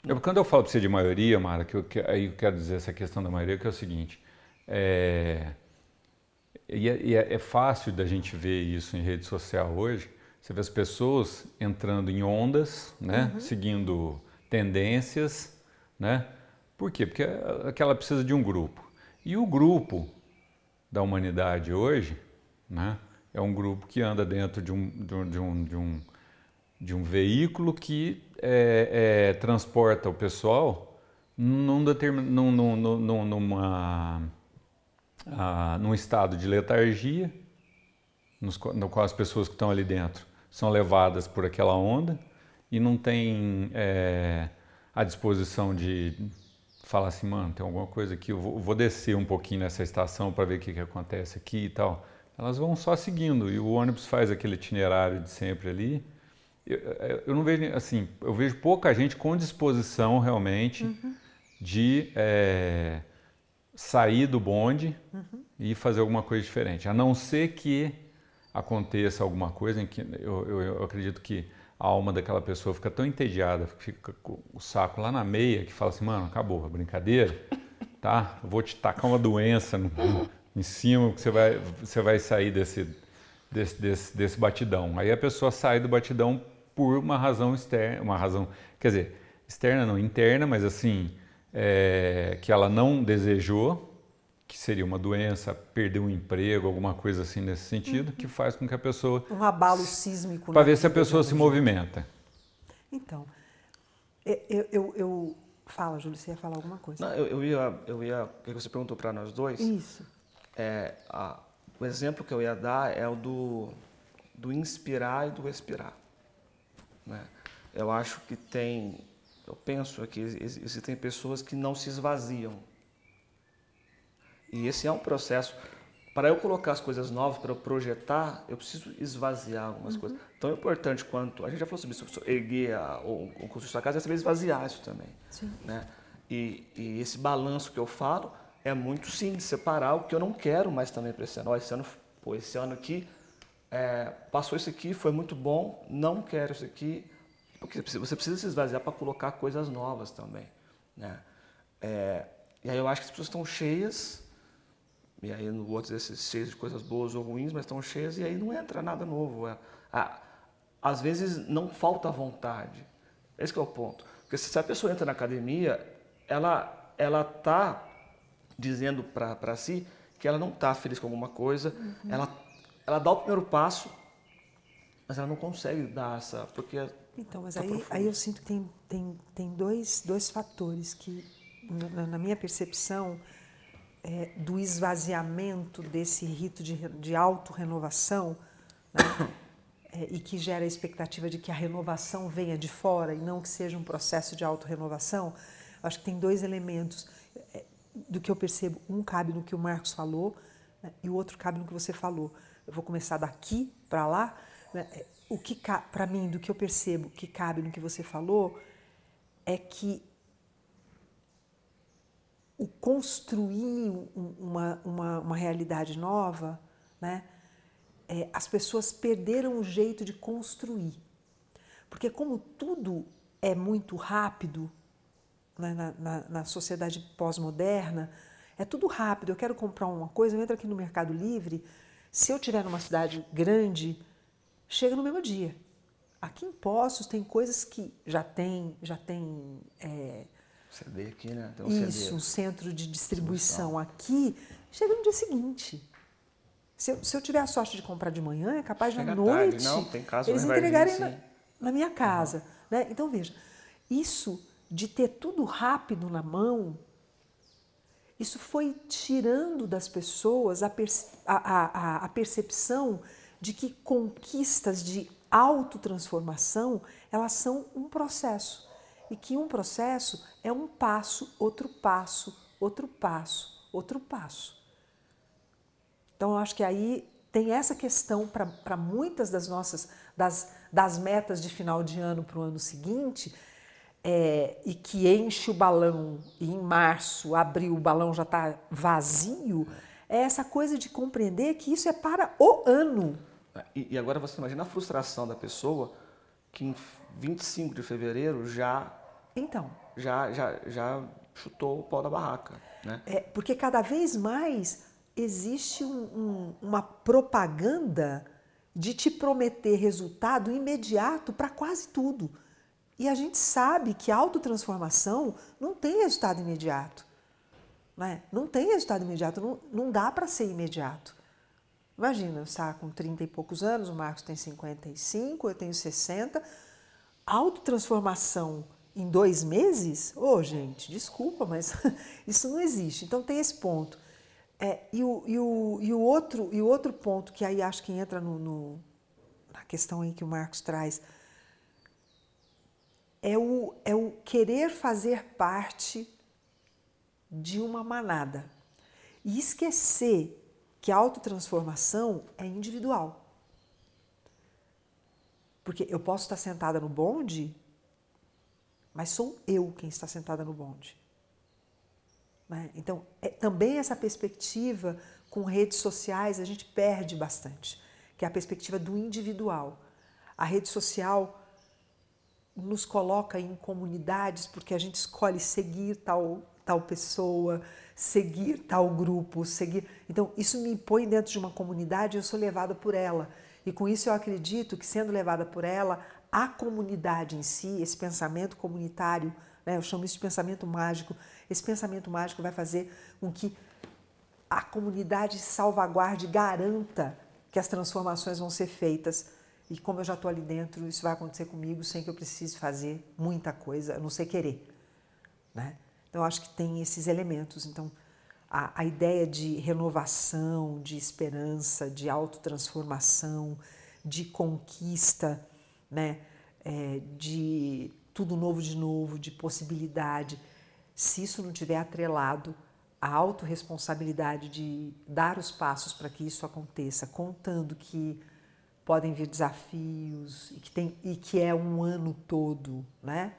Eu, quando eu falo para você de maioria, Mara, que, eu, que aí eu quero dizer essa questão da maioria, que é o seguinte, é, e é, e é, é fácil da gente ver isso em rede social hoje, você vê as pessoas entrando em ondas, né, uhum. seguindo tendências, né, por quê? Porque aquela precisa de um grupo. E o grupo da humanidade hoje, né, é um grupo que anda dentro de um, de um, de um, de um, de um veículo que é, é, transporta o pessoal num, determin, num, num, num, numa, ah, num estado de letargia, nos, no qual as pessoas que estão ali dentro são levadas por aquela onda e não tem é, a disposição de falar assim, mano, tem alguma coisa aqui, eu vou, vou descer um pouquinho nessa estação para ver o que, que acontece aqui e tal. Elas vão só seguindo e o ônibus faz aquele itinerário de sempre ali. Eu, eu não vejo assim, eu vejo pouca gente com disposição realmente uhum. de é, sair do bonde uhum. e fazer alguma coisa diferente, a não ser que aconteça alguma coisa em que eu, eu, eu acredito que a alma daquela pessoa fica tão entediada, fica com o saco lá na meia, que fala assim, mano, acabou a brincadeira, tá? Eu vou te tacar uma doença no, em cima, que você vai, você vai sair desse, desse, desse, desse batidão. Aí a pessoa sai do batidão por uma razão externa, uma razão, quer dizer, externa não, interna, mas assim, é, que ela não desejou, que seria uma doença, perder um emprego, alguma coisa assim nesse sentido, uhum. que faz com que a pessoa. Um abalo sísmico. Para ver se a pessoa se movimenta. Então, eu, eu, eu... Fala, Júlio, você ia falar alguma coisa? Não, eu, eu ia, eu ia, que você perguntou para nós dois. Isso. É, a, o exemplo que eu ia dar é o do, do inspirar e do expirar. Né? Eu acho que tem, eu penso que existem pessoas que não se esvaziam e esse é um processo. Para eu colocar as coisas novas, para eu projetar, eu preciso esvaziar algumas uhum. coisas. Tão importante quanto. A gente já falou sobre isso, erguer a, ou, ou construir sua casa, é saber esvaziar isso também. Sim. Né? E, e, esse balanço que eu falo é muito sim de separar o que eu não quero mais também para esse ano. Ó, esse ano, pô, esse ano aqui, é, passou isso aqui, foi muito bom, não quero isso aqui. Porque você precisa se esvaziar para colocar coisas novas também. Né? É, e aí eu acho que as pessoas estão cheias e aí no outro esses cheios de coisas boas ou ruins, mas estão cheias e aí não entra nada novo. É, às vezes não falta vontade. Esse é o ponto. Porque se a pessoa entra na academia, ela ela tá dizendo para si que ela não está feliz com alguma coisa, uhum. ela ela dá o primeiro passo, mas ela não consegue dar essa porque então, mas tá aí, aí eu sinto que tem, tem, tem dois, dois fatores que, na, na minha percepção, é, do esvaziamento desse rito de, de autorrenovação, né? [COUGHS] é, e que gera a expectativa de que a renovação venha de fora e não que seja um processo de autorrenovação, acho que tem dois elementos é, do que eu percebo. Um cabe no que o Marcos falou né? e o outro cabe no que você falou. Eu vou começar daqui para lá. Né? É, o que para mim, do que eu percebo que cabe no que você falou, é que o construir uma, uma, uma realidade nova, né? É, as pessoas perderam o jeito de construir. Porque como tudo é muito rápido né, na, na, na sociedade pós-moderna, é tudo rápido. Eu quero comprar uma coisa, eu entro aqui no Mercado Livre, se eu estiver numa cidade grande, chega no mesmo dia. Aqui em Poços tem coisas que já tem, já tem é, CD aqui, né? Um Isso, CD. um centro de distribuição aqui, chega no dia seguinte. Se eu, se eu tiver a sorte de comprar de manhã, é capaz chega na noite Não, tem caso eles entregarem na, na, minha casa. Uhum. Né? Então, veja, isso de ter tudo rápido na mão, isso foi tirando das pessoas a, a, a, a percepção de que conquistas de autotransformação, elas são um processo e que um processo é um passo, outro passo, outro passo, outro passo. Então, eu acho que aí tem essa questão para muitas das nossas das, das metas de final de ano para o ano seguinte é, e que enche o balão e em março, abril, o balão já está vazio, é essa coisa de compreender que isso é para o ano. E, e agora você imagina a frustração da pessoa que em 25 de fevereiro já então. já, já, já chutou o pau da barraca. Né? É, porque cada vez mais existe um, um, uma propaganda de te prometer resultado imediato para quase tudo. E a gente sabe que a autotransformação não tem resultado imediato. Né? Não tem resultado imediato, não, não dá para ser imediato. Imagina, eu estar com 30 e poucos anos, o Marcos tem 55, eu tenho 60. Autotransformação em dois meses? Ô, oh, gente, desculpa, mas [LAUGHS] isso não existe. Então tem esse ponto. É, e, o, e, o, e, o outro, e o outro ponto que aí acho que entra no, no, na questão aí que o Marcos traz é o, é o querer fazer parte de uma manada e esquecer que a autotransformação é individual. Porque eu posso estar sentada no bonde, mas sou eu quem está sentada no bonde. Né? Então, é, também essa perspectiva com redes sociais a gente perde bastante, que é a perspectiva do individual. A rede social nos coloca em comunidades porque a gente escolhe seguir tal, tal pessoa, seguir tal grupo, seguir. Então, isso me põe dentro de uma comunidade eu sou levada por ela. E com isso eu acredito que, sendo levada por ela, a comunidade em si, esse pensamento comunitário, né, eu chamo isso de pensamento mágico, esse pensamento mágico vai fazer com que a comunidade salvaguarde, garanta que as transformações vão ser feitas. E como eu já estou ali dentro, isso vai acontecer comigo sem que eu precise fazer muita coisa, a não ser querer. Né? Então, acho que tem esses elementos. Então, a, a ideia de renovação, de esperança, de autotransformação, de conquista, né? É, de tudo novo de novo, de possibilidade, se isso não tiver atrelado à autorresponsabilidade de dar os passos para que isso aconteça, contando que podem vir desafios e que, tem, e que é um ano todo, né?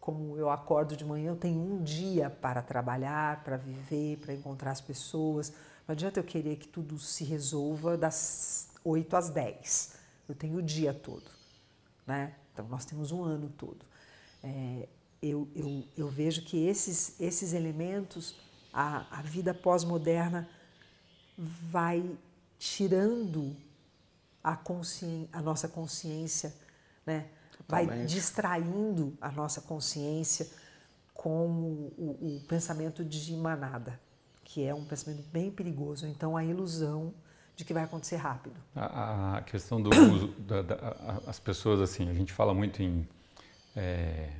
Como eu acordo de manhã, eu tenho um dia para trabalhar, para viver, para encontrar as pessoas. Não adianta eu querer que tudo se resolva das 8 às 10. Eu tenho o dia todo, né? Então nós temos um ano todo. É, eu, eu, eu vejo que esses, esses elementos, a, a vida pós-moderna vai tirando a, consci, a nossa consciência, né? vai distraindo a nossa consciência com o, o, o, pensamento de manada, que é um pensamento bem perigoso. Então, a ilusão de que vai acontecer rápido. A, a questão do [COUGHS] uso, da, da, as pessoas, assim, a gente fala muito em é,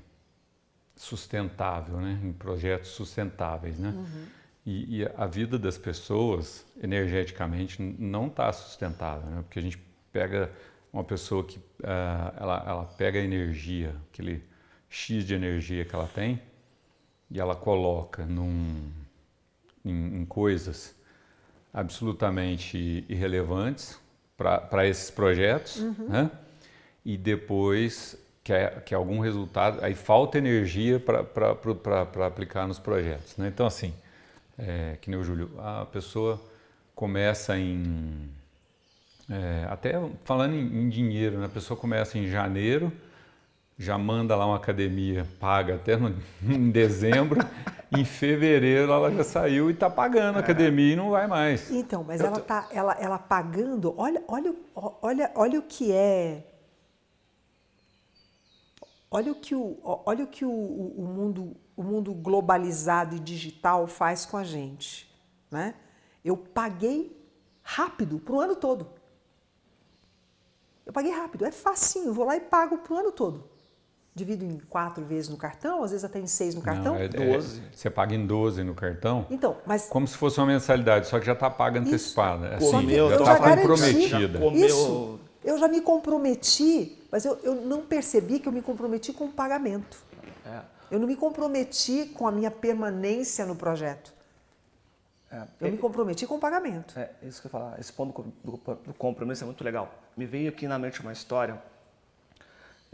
sustentável, né? em projetos sustentáveis. Né? Uhum. E, e, a vida das pessoas, energeticamente, não está sustentável, né? porque a gente pega uma pessoa que uh, ela, ela pega a energia, aquele X de energia que ela tem, e ela coloca num, em, em coisas absolutamente irrelevantes para esses projetos, uhum. né? e depois quer, quer algum resultado, aí falta energia para aplicar nos projetos. Né? Então, assim, é, que nem o Júlio, a pessoa começa em. É, até falando em, em, dinheiro, né? a pessoa começa em janeiro, já manda lá uma academia, paga até no, [LAUGHS] em dezembro, em fevereiro ela já saiu e está pagando a é. academia e não vai mais. Então, mas ela está ela, ela pagando, olha, olha, olha, olha o que é Olha o que o, olha o, que o, o, mundo, o mundo globalizado e digital faz com a gente. Né? Eu paguei rápido para o ano todo. Eu paguei rápido, é facinho, vou lá e pago para o ano todo. Divido em quatro vezes no cartão, às vezes até em seis no cartão. Não, é, é, você paga em 12 no cartão. Então, mas. Como se fosse uma mensalidade, só que já está paga antecipada. É assim, já está comprometida. Isso, eu já me comprometi mas eu, eu não percebi que eu me comprometi com o pagamento. É. Eu não me comprometi com a minha permanência no projeto. É, eu é, me comprometi com o pagamento. É, isso que eu ia falar. Esse ponto do, do, do, compromisso é muito legal. Me veio aqui na mente uma história.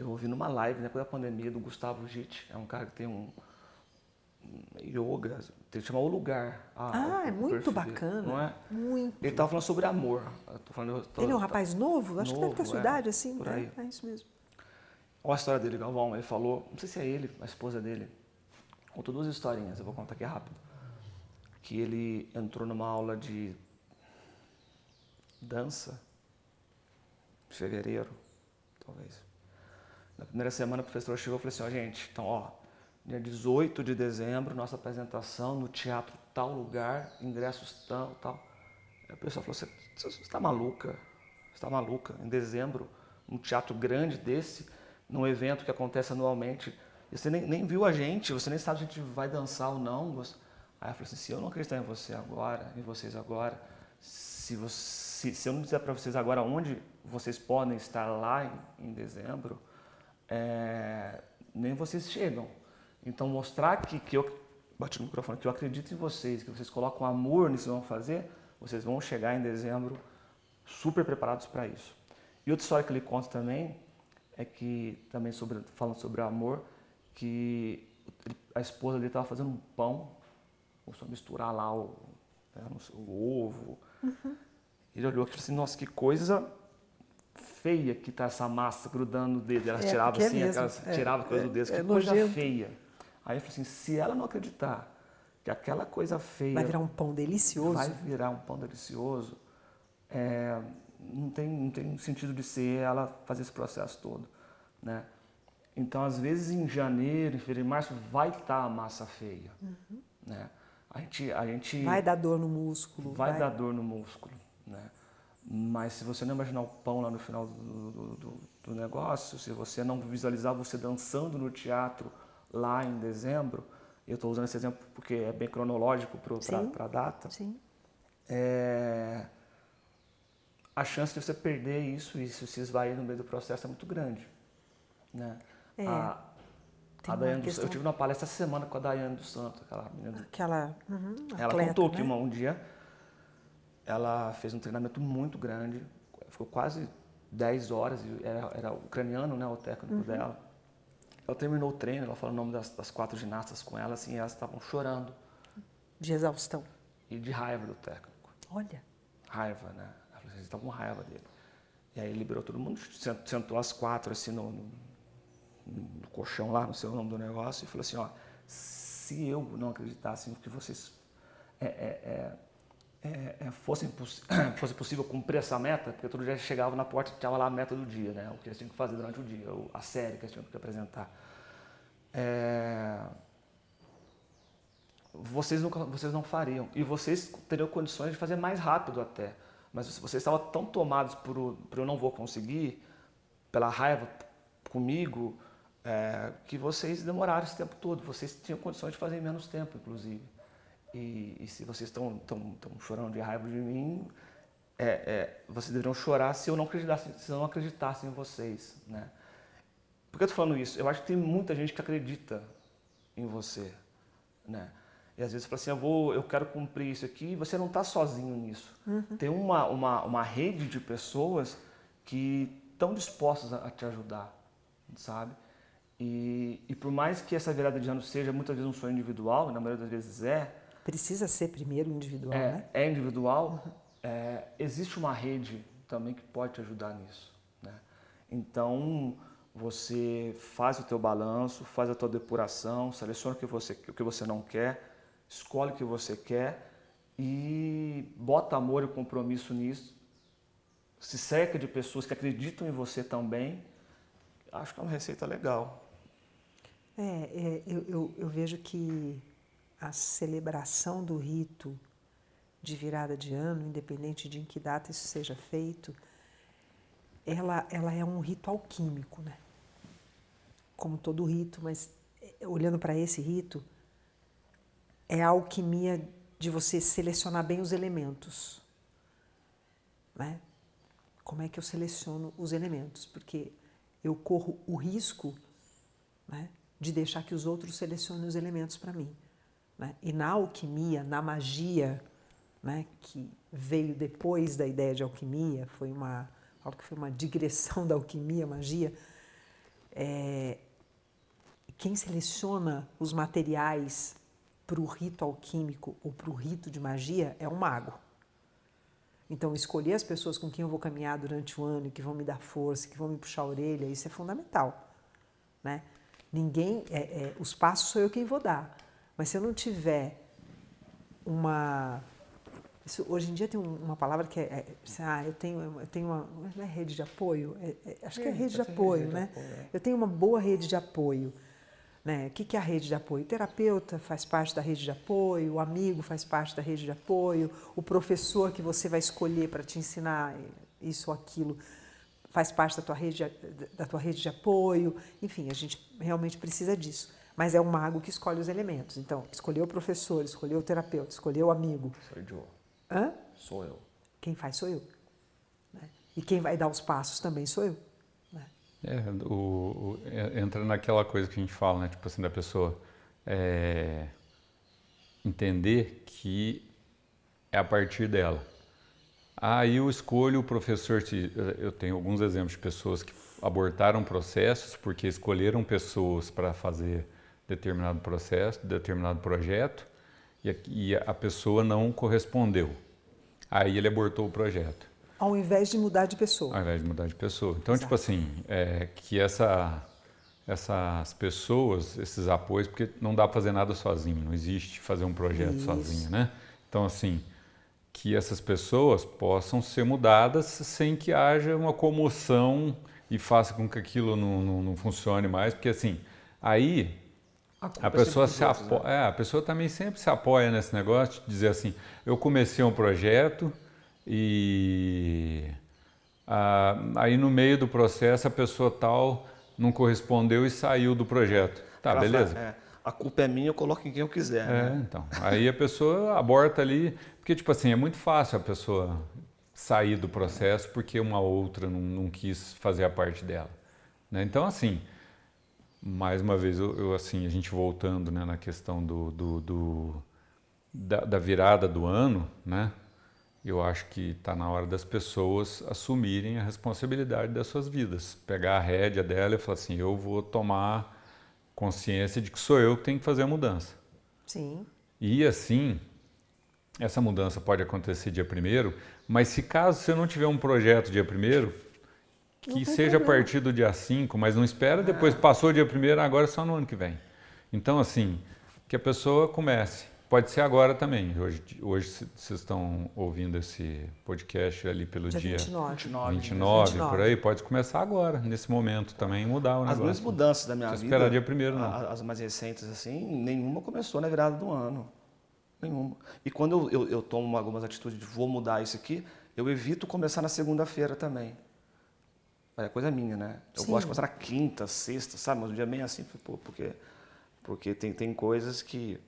Eu ouvi numa live, depois da pandemia, do Gustavo Gitt. É um cara que tem um, yoga, tem que chamar o lugar. Ah, ah é muito bacana. Não é? Muito. Ele estava falando sobre amor. Falando, tô, ele é um rapaz novo? Acho novo, que deve ter a sua é, idade, assim. Por aí. É, é, isso mesmo. Olha a história dele, Galvão. Ele falou, não sei se é ele, a esposa dele. contou duas historinhas, eu vou contar aqui rápido. Que ele entrou numa aula de dança, em fevereiro, talvez. Na primeira semana, o professor chegou e falou assim: ó, gente, então, ó, dia 18 de dezembro, nossa apresentação no teatro tal lugar, ingressos tal, tal. Aí a pessoa falou: você está maluca? Você está maluca? Em dezembro, um teatro grande desse, num evento que acontece anualmente, você nem, nem viu a gente, você nem sabe se a gente vai dançar ou não. Aí eu falei assim: se eu não acreditar em você agora, em vocês agora, se, você, se eu não disser para vocês agora onde vocês podem estar lá em, em dezembro, é, nem vocês chegam. Então mostrar que, que eu bati no microfone, que eu acredito em vocês, que vocês colocam amor nisso que vão fazer, vocês vão chegar em dezembro super preparados para isso. E outra história que ele conta também é que também sobre falando sobre amor, que a esposa dele estava fazendo um pão, começou a misturar lá o, né, o ovo. Uhum. Ele olhou e falou assim, nossa, que coisa feia que tá essa massa grudando no dedo. Ela é, tirava é assim, é aquelas, é, tirava coisa do dedo, é, que coisa nojento. feia. Aí eu falei assim, se ela não acreditar que aquela coisa feia... Vai virar um pão delicioso. Vai virar um pão delicioso. É, não, tem, não tem sentido de ser ela fazer esse processo todo, né? Então, às vezes, em janeiro, em fevereiro, em março, vai estar tá a massa feia, uhum. né? A gente, a gente... Vai dar dor no músculo. Vai, vai dar dor no músculo, né? Mas se você não imaginar o pão lá no final do, do, do, do negócio, se você não visualizar você dançando no teatro lá em dezembro, eu estou usando esse exemplo porque é bem cronológico para a data, Sim. É, a chance de você perder isso e isso se esvair no meio do processo é muito grande. Né? É, a, a Daiane questão... Eu tive uma palestra essa semana com a Daiane dos Santos, aquela menina. Aquela. Uhum, ela atleta, contou né? que uma, um dia ela fez um treinamento muito grande, ficou quase 10 horas, era, era ucraniano, né, o técnico uhum. dela. Ela terminou o treino, ela falou o nome das, das quatro ginastas com ela, assim, elas estavam chorando. De exaustão. E de raiva do técnico. Olha. Raiva, né? Ela falou, eles estavam com raiva dele. E aí liberou todo mundo, sentou as quatro assim no, no, no colchão lá, no seu nome do negócio, e falou assim, ó, se eu não acreditasse no que vocês é, é, é, é, é fosse, [COUGHS] fosse possível cumprir essa meta, porque todo dia chegava na porta e tinha lá a meta do dia, né? o que eles tinham que fazer durante o dia, a série que eles tinham que apresentar. É, vocês, nunca, vocês não fariam. E vocês teriam condições de fazer mais rápido até. Mas vocês estavam tão tomados por, por eu não vou conseguir, pela raiva comigo, é, que vocês demoraram esse tempo todo. Vocês tinham condições de fazer em menos tempo, inclusive. E, e se vocês estão chorando de raiva de mim, é, é, vocês deveriam chorar se eu não acreditasse, se eu não acreditasse em vocês, né? Por que eu estou falando isso? Eu acho que tem muita gente que acredita em você, né? E às vezes fala assim, eu, vou, eu quero cumprir isso aqui, e você não está sozinho nisso. Uhum. Tem uma, uma, uma rede de pessoas que estão dispostas a, a te ajudar, sabe? E, e por mais que essa virada de ano seja muitas vezes um sonho individual, na maioria das vezes é, Precisa ser primeiro individual, é, né? É individual. Uhum. É, existe uma rede também que pode te ajudar nisso. Né? Então, você faz o teu balanço, faz a tua depuração, seleciona o que você, o que você não quer, escolhe o que você quer e bota amor e compromisso nisso. Se cerca de pessoas que acreditam em você também. Acho que é uma receita legal. É, é eu, eu, eu vejo que a celebração do rito de virada de ano, independente de em que data isso seja feito, ela, ela é um rito alquímico, né? Como todo rito, mas eh, olhando para esse rito, é a alquimia de você selecionar bem os elementos, né? Como é que eu seleciono os elementos? Porque eu corro o risco né, de deixar que os outros selecionem os elementos para mim. Né? E na alquimia, na magia, né, que veio depois da ideia de alquimia, foi uma, algo que foi uma digressão da alquimia, magia, é, quem seleciona os materiais para o rito alquímico ou para o rito de magia é um mago. Então, escolher as pessoas com quem eu vou caminhar durante o ano, que vão me dar força, que vão me puxar a orelha, isso é fundamental. Né? Ninguém, é, é, os passos sou eu quem vou dar, Mas se eu não tiver uma. Isso, hoje em dia tem uma palavra que é, é ah, eu tenho, eu tenho uma. Não é rede de apoio? É, é, acho que é rede de apoio, rede né? De apoio, é. Eu tenho uma boa rede de apoio. Né? O que é a rede de apoio? O terapeuta faz parte da rede de apoio, o amigo faz parte da rede de apoio, o professor que você vai escolher para te ensinar isso ou aquilo faz parte da tua, rede, da tua rede de apoio. Enfim, a gente realmente precisa disso. Mas é o mago que escolhe os elementos. Então, escolheu o professor, escolheu o terapeuta, escolheu o amigo. Sou eu. Hã? Sou eu. Quem faz sou eu. Né? E quem vai dar os passos também sou eu. É, o, o, é, entra naquela coisa que a gente fala, né? Tipo assim, da pessoa é, entender que é a partir dela. Aí eu escolho o professor. Eu tenho alguns exemplos de pessoas que abortaram processos porque escolheram pessoas para fazer determinado processo, determinado projeto, e a, e a pessoa não correspondeu. Aí ele abortou o projeto. Ao invés de mudar de pessoa. Ao invés de mudar de pessoa. Então, tipo Exato. tipo assim, é, que essa, essas pessoas, esses apoios, porque não dá para fazer nada sozinho, não existe fazer um projeto Isso. sozinho, né? Então, assim, que essas pessoas possam ser mudadas sem que haja uma comoção e faça com que aquilo não, não, não funcione mais, porque assim, aí a, a pessoa se apoia, né? é, a pessoa também sempre se apoia nesse negócio de dizer assim, eu comecei um projeto, e ah, aí no meio do processo a pessoa tal não correspondeu e saiu do projeto. Tá, Ela beleza. Fala, é, a culpa é minha, eu coloco em quem eu quiser. É, né? então. Aí a pessoa aborta ali, porque tipo assim, é muito fácil a pessoa sair do processo porque uma outra não, não quis fazer a parte dela. Né? Então assim, mais uma vez, eu, eu, assim, a gente voltando né, na questão do, do, do da, da virada do ano, né? eu acho que está na hora das pessoas assumirem a responsabilidade das suas vidas. Pegar a rédea dela e falar assim: eu vou tomar consciência de que sou eu que tenho que fazer a mudança. Sim. E assim, essa mudança pode acontecer dia primeiro, mas se caso você não tiver um projeto dia primeiro, que seja a partir do dia 5, mas não espera depois, ah. passou o dia primeiro, agora é só no ano que vem. Então, assim, que a pessoa comece Pode ser agora também. Hoje, hoje vocês estão ouvindo esse podcast ali pelo dia, dia 29. 29, 29, 29, por aí. Pode começar agora, nesse momento também, mudar o negócio. As grandes mudanças da minha Você vida. esperar dia primeiro, não. As mais recentes, assim, nenhuma começou na virada do ano. Nenhuma. E quando eu, eu, eu tomo algumas atitudes de vou mudar isso aqui, eu evito começar na segunda-feira também. É coisa minha, né? Eu Sim. gosto de começar na quinta, sexta, sabe? Mas um dia bem assim, porque, porque tem, tem coisas que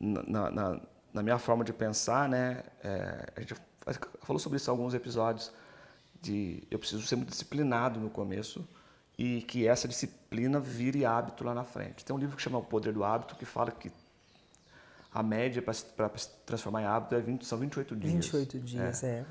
na, na, na, minha forma de pensar, né, é, a gente falou sobre isso em alguns episódios, de eu preciso ser muito disciplinado no começo e que essa disciplina vire hábito lá na frente. Tem um livro que chama O Poder do Hábito que fala que a média para se transformar em hábito é 20, são 28 dias. 28 dias, é. é.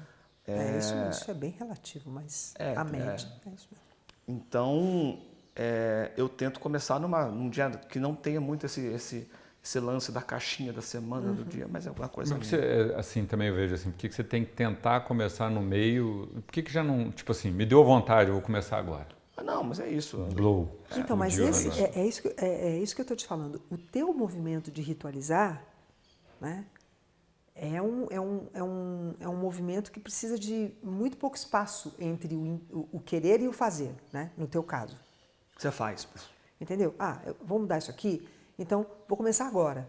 É isso, isso, é bem relativo, mas é, a média é, é isso mesmo. Então, é, eu tento começar numa, num dia que não tenha muito esse, esse, esse lance da caixinha da semana, uhum. do dia, mas é alguma coisa. Mas você, assim, também eu vejo assim, por que você tem que tentar começar no meio? Por que, que já não, tipo assim, me deu vontade, eu vou começar agora? Ah, não, mas é isso. Glow. É, então, mas esse, é, é, isso que, é, é, isso que eu estou te falando. O teu movimento de ritualizar, né, é um, é, um, é, um, é um movimento que precisa de muito pouco espaço entre o, o, querer e o fazer, né, no teu caso. Você faz. Entendeu? Ah, eu, vou mudar isso aqui? Então, vou começar agora.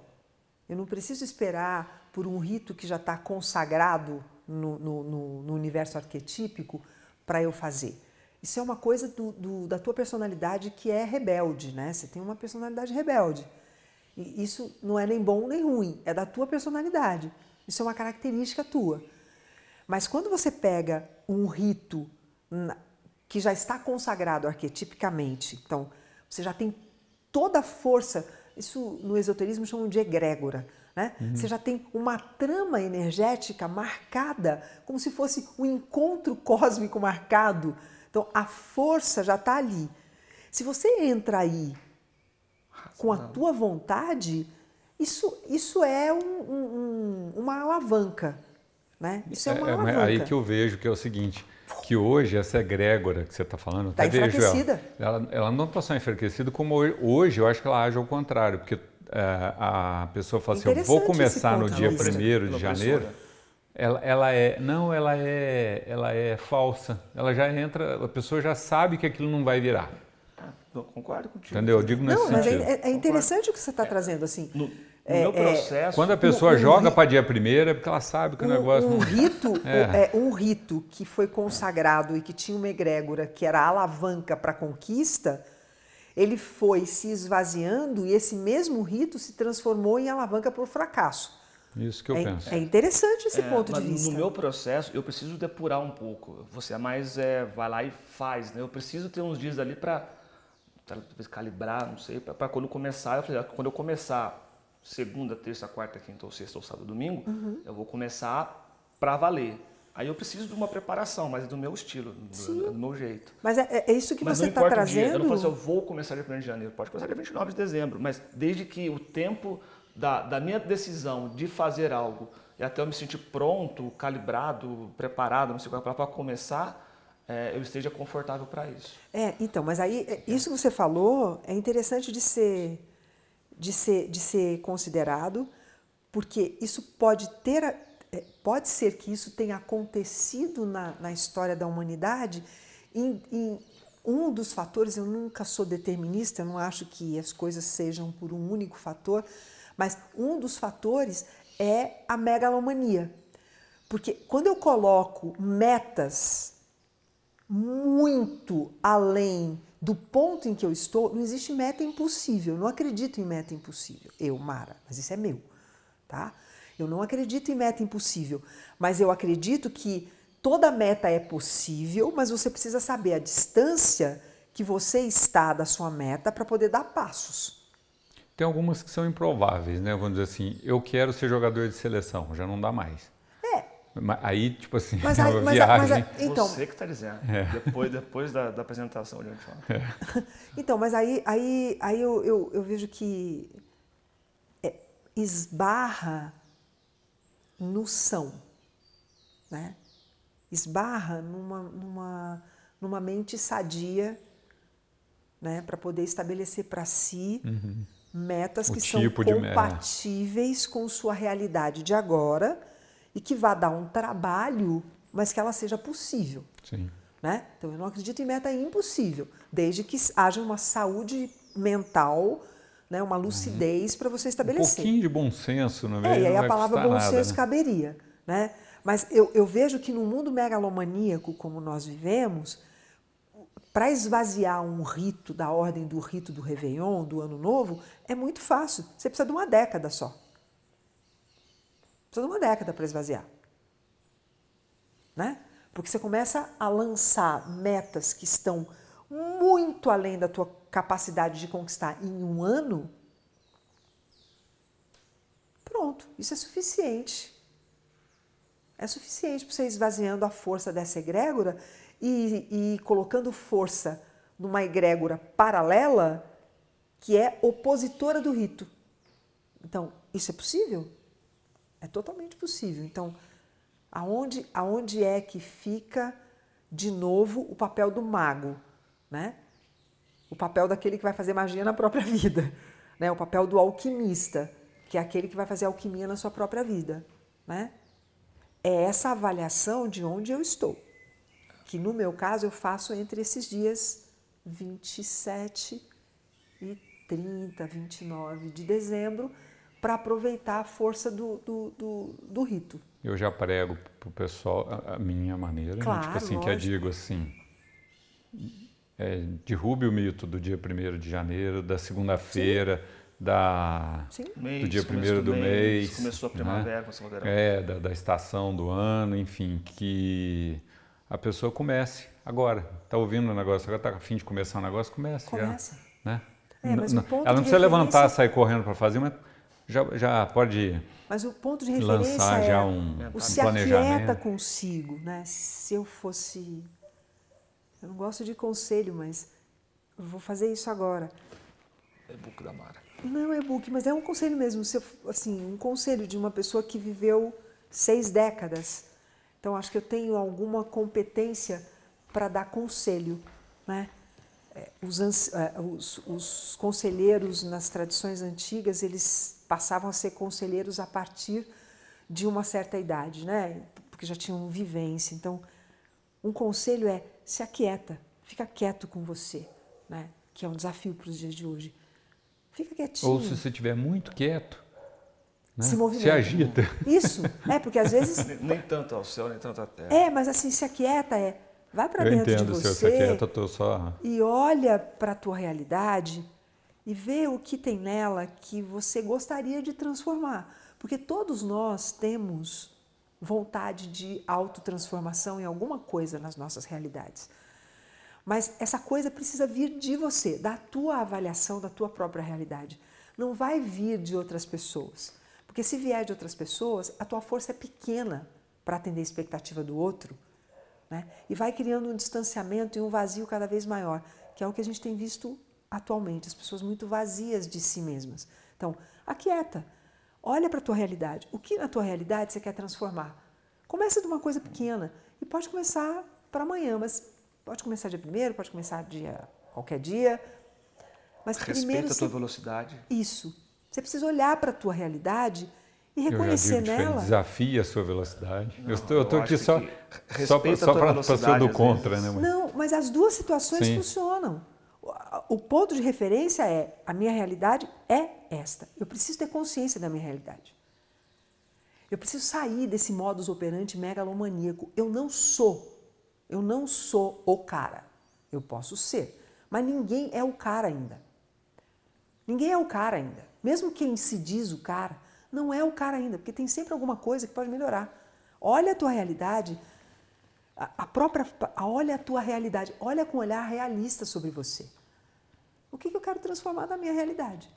Eu não preciso esperar por um rito que já está consagrado no, no, no, universo arquetípico para eu fazer. Isso é uma coisa do, do, da tua personalidade que é rebelde, né? Você tem uma personalidade rebelde. E isso não é nem bom nem ruim, é da tua personalidade. Isso é uma característica tua. Mas quando você pega um rito que já está consagrado arquetipicamente, então você já tem toda a força isso no esoterismo chamam de egrégora. Né? Uhum. Você já tem uma trama energética marcada, como se fosse um encontro cósmico marcado. Então a força já está ali. Se você entra aí com a tua vontade, isso, isso é um, um, uma alavanca. Né? Isso é, é uma é, alavanca. Aí que eu vejo que é o seguinte, que hoje essa egrégora que você está falando, está enfraquecida. Ela, ela, ela, não está só enfraquecida, como hoje eu acho que ela age ao contrário, porque é, a pessoa fala assim, eu vou começar no dia 1 de janeiro, ela, ela, é, não, ela é, ela é falsa. Ela já entra, a pessoa já sabe que aquilo não vai virar. Não, concordo contigo. Entendeu? Eu digo nesse não, mas sentido. é, é interessante o que você está trazendo, assim. No, no É, meu é, processo... Quando a pessoa um joga ri- para dia primeiro é porque ela sabe que o negócio um, um não... rito, [LAUGHS] É. é, um rito que foi consagrado e que tinha uma egrégora que era a alavanca para a conquista, ele foi se esvaziando e esse mesmo rito se transformou em alavanca para o fracasso. Isso que eu é, penso. é interessante esse É, ponto de mas vista. No meu processo, eu preciso depurar um pouco. Você é mais é, vai lá e faz, né? Eu preciso ter uns dias ali para talvez calibrar, não sei, para quando começar. Eu falei, ah, quando eu começar segunda, terça, quarta, quinta ou sexta ou sábado, domingo, Uhum. eu vou começar para valer. Aí eu preciso de uma preparação, mas é do meu estilo, do, do meu jeito. Mas é, é isso que Mas você está importa o dia. Eu trazendo. não falo assim, eu vou começar dia 1 de janeiro. Pode começar dia 29 de dezembro. Mas desde que o tempo da, da minha decisão de fazer algo e até eu me sentir pronto, calibrado, preparado, não sei qual para começar, é, eu esteja confortável para isso. É, então, mas aí é, isso que você falou é interessante de ser, de ser, de ser considerado, porque isso pode ter, é, pode ser que isso tenha acontecido na, na história da humanidade. Em, em um dos fatores, eu nunca sou determinista, eu não acho que as coisas sejam por um único fator, mas um dos fatores é a megalomania. Porque quando eu coloco metas muito além do ponto em que eu estou, não existe meta impossível. Eu não acredito em meta impossível. Eu, Mara, mas isso é meu, tá? Eu não acredito em meta impossível, mas eu acredito que toda meta é possível, mas você precisa saber a distância que você está da sua meta para poder dar passos. Tem algumas que são improváveis, né? Vamos dizer assim, eu quero ser jogador de seleção, já não dá mais. É, Aí, tipo assim, Mas [LAUGHS] é aí- mas a- mas a- viagem. Então- Você que está dizendo. Depois, depois da, da apresentação de ontem. [LAUGHS] Então, mas aí, aí, aí eu, eu, eu vejo que é, esbarra no são, né? Esbarra numa, numa, numa mente sadia, né? Para poder estabelecer para si metas O que são tipo de meta. compatíveis com sua realidade de agora e que vá dar um trabalho, mas que ela seja possível. Sim. Né? Então eu não acredito em meta impossível, desde que haja uma saúde mental, né, uma lucidez para você Um estabelecer. pouquinho de bom senso, não É, e aí a palavra bom nada, senso né? caberia. Né? Mas eu, eu vejo que no mundo megalomaníaco como nós vivemos, para esvaziar um rito da ordem do rito do Réveillon, do Ano Novo, é muito fácil. Você precisa de uma década só. Precisa de uma década para esvaziar. Né? Porque você começa a lançar metas que estão muito além da tua capacidade de conquistar em um ano. Pronto, isso é suficiente. É suficiente para você ir esvaziando a força dessa egrégora e, e colocando força numa egrégora paralela que é opositora do rito. Então, isso é possível? É totalmente possível. Então, aonde, aonde é que fica de novo o papel do mago, né? O papel daquele que vai fazer magia na própria vida, [LAUGHS] né? O papel do alquimista, que é aquele que vai fazer alquimia na sua própria vida, né? É essa avaliação de onde eu estou, que no meu caso eu faço entre esses dias 27 e 30, 29 de dezembro, para aproveitar a força do, do, do, do rito. Eu já prego pro pessoal a, a minha maneira, né? Claro, tipo assim, que eu lógico. digo assim, é, derrube o mito do dia 1 de janeiro, da segunda-feira, da Sim. Mês, do dia começo 1 do mês, Começou a né? primavera, começou o verão. é, da, da estação do ano, enfim, que a pessoa comece agora. Tá ouvindo o negócio, agora tá a fim de começar o negócio, comece, Começa. já. Né? É, mas o ponto ela não precisa levantar, referência- sair correndo para fazer, mas já, já pode Mas o ponto de referência lançar é já um, o um se aquieta consigo, né? Se eu fosse, eu não gosto de conselho, mas eu vou fazer isso agora. E-book da Mara. Não é book, mas é um conselho mesmo. Se eu, assim, um conselho de uma pessoa que viveu seis décadas. Então acho que eu tenho alguma competência para dar conselho, né? é, os, é, os, os, conselheiros nas tradições antigas eles passavam a ser conselheiros a partir de uma certa idade, né? Porque já tinham vivência. Então, um conselho é se aquieta, fica quieto com você, né? Que é um desafio para os dias de hoje. Fica quietinho. Ou se você estiver muito quieto, né? se movimenta. Se agita. Isso, é porque às vezes nem, [LAUGHS] nem tanto ao céu, nem tanto à terra. É, mas assim se aquieta é vai para dentro entendo, de você. Se eu aquieta, eu tô só e olha para a tua realidade e vê o que tem nela que você gostaria de transformar. Porque todos nós temos vontade de autotransformação em alguma coisa nas nossas realidades. Mas essa coisa precisa vir de você, da tua avaliação da tua própria realidade. Não vai vir de outras pessoas. Porque se vier de outras pessoas, a tua força é pequena para atender a expectativa do outro. Né? E vai criando um distanciamento e um vazio cada vez maior, que é o que a gente tem visto atualmente, as pessoas muito vazias de si mesmas. Então, aquieta, olha para a tua realidade. O que na tua realidade você quer transformar? Começa de uma coisa pequena e pode começar para amanhã, mas pode começar dia primeiro, pode começar dia qualquer dia. Mas Respeita primeiro a tua você... velocidade. Isso. Você precisa olhar para a tua realidade e reconhecer eu já digo nela. Desafia a sua velocidade. Não, eu estou, eu estou eu aqui só, que só, para ser do contra, vezes. né? mãe? Não, mas as duas situações Sim. funcionam. O- ponto de referência é a minha realidade é esta. Eu preciso ter consciência da minha realidade. Eu preciso sair desse modus operandi megalomaníaco. Eu não sou. Eu não sou o cara. Eu posso ser, mas ninguém é o cara ainda. Ninguém é o cara ainda. Mesmo quem se diz o cara, não é o cara ainda, porque tem sempre alguma coisa que pode melhorar. Olha a tua realidade, a, própria, olha a tua realidade, olha com um olhar realista sobre você. O que, que eu quero transformar na minha realidade?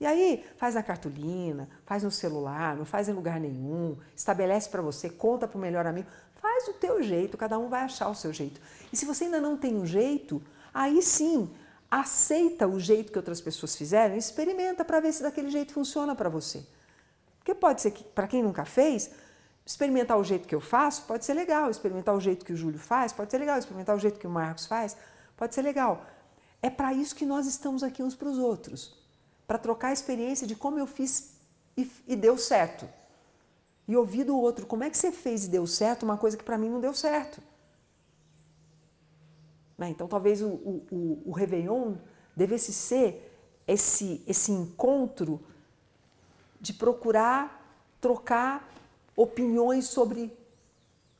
E aí, faz na cartolina, faz no celular, não faz em lugar nenhum, estabelece para você, conta para o melhor amigo, faz do teu jeito, cada um vai achar o seu jeito. E se você ainda não tem um jeito, aí sim, aceita o jeito que outras pessoas fizeram experimenta para ver se daquele jeito funciona para você. Porque pode ser que, para quem nunca fez, experimentar o jeito que eu faço pode ser legal, experimentar o jeito que o Júlio faz pode ser legal, experimentar o jeito que o Marcos faz pode ser legal. É para isso que nós estamos aqui uns para os outros para trocar a experiência de como eu fiz e, e deu certo. E ouvir do outro como é que você fez e deu certo uma coisa que para mim não deu certo. Né? Então talvez o, o, o, Réveillon devesse ser esse, esse encontro de procurar trocar opiniões sobre.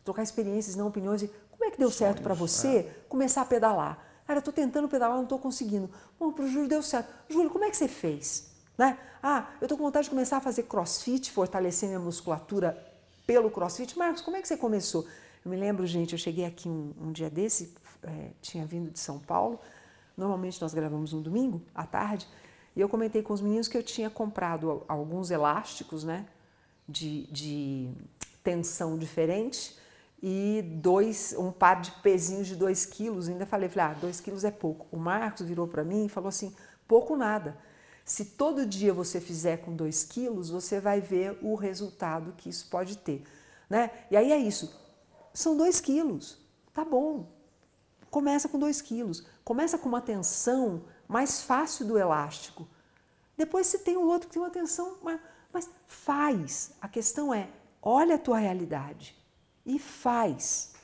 trocar experiências, não opiniões de como é que deu certo para você começar a pedalar. Cara, eu estou tentando pedalar, não estou conseguindo. Bom, para o Júlio deu certo. Júlio, como é que você fez? Né? Ah, eu estou com vontade de começar a fazer crossfit, fortalecer minha musculatura pelo crossfit. Marcos, como é que você começou? Eu me lembro, gente, eu cheguei aqui um, um dia desse, é, tinha vindo de São Paulo. Normalmente nós gravamos no domingo, à tarde. E eu comentei com os meninos que eu tinha comprado alguns elásticos, né? De, de tensão diferente e dois, um par de pezinhos de 2 quilos. Ainda falei, falei, ah, 2 quilos é pouco. O Marcos virou para mim e falou assim, pouco nada. Se todo dia você fizer com 2 quilos, você vai ver o resultado que isso pode ter. Né? E aí é isso, são 2 quilos, tá bom. Começa com 2 quilos, começa com uma tensão mais fácil do elástico. Depois você tem o outro que tem uma tensão, mas, mas faz. A questão é, olha a tua realidade e faz.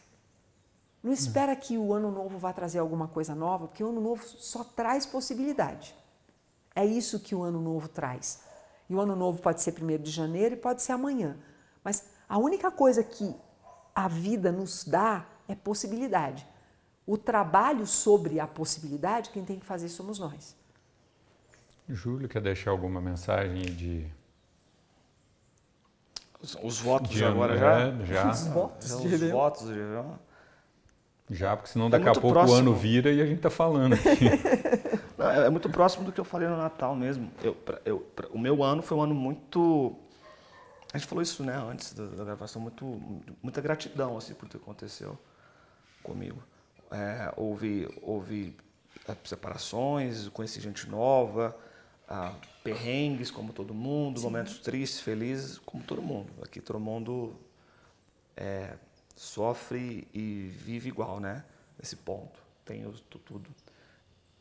Não espera que o ano novo vá trazer alguma coisa nova, porque o ano novo só traz possibilidade. É isso que o ano novo traz. E o ano novo pode ser 1 de janeiro e pode ser amanhã. Mas a única coisa que a vida nos dá é possibilidade. O trabalho sobre a possibilidade, quem tem que fazer somos nós. Júlio, quer deixar alguma mensagem de. Os, os votos de agora ano- já? é, Já, Os votos Já de os votos de Réveillon. já, porque senão daqui a muito pouco o próximo. ano vira e a gente está falando aqui. [LAUGHS] Não, É é muito próximo do que eu falei no Natal mesmo. Eu, pra- eu- pra- o meu ano foi um ano muito. A gente falou isso né, antes da, da gravação, muito, muita gratidão assim, por o que aconteceu comigo. É, houve, houve é, separações, conheci gente nova, ah, perrengues como todo mundo, momentos tristes, felizes como todo mundo. Aqui todo mundo é, sofre e vive igual, né? Nesse ponto. Tem tudo.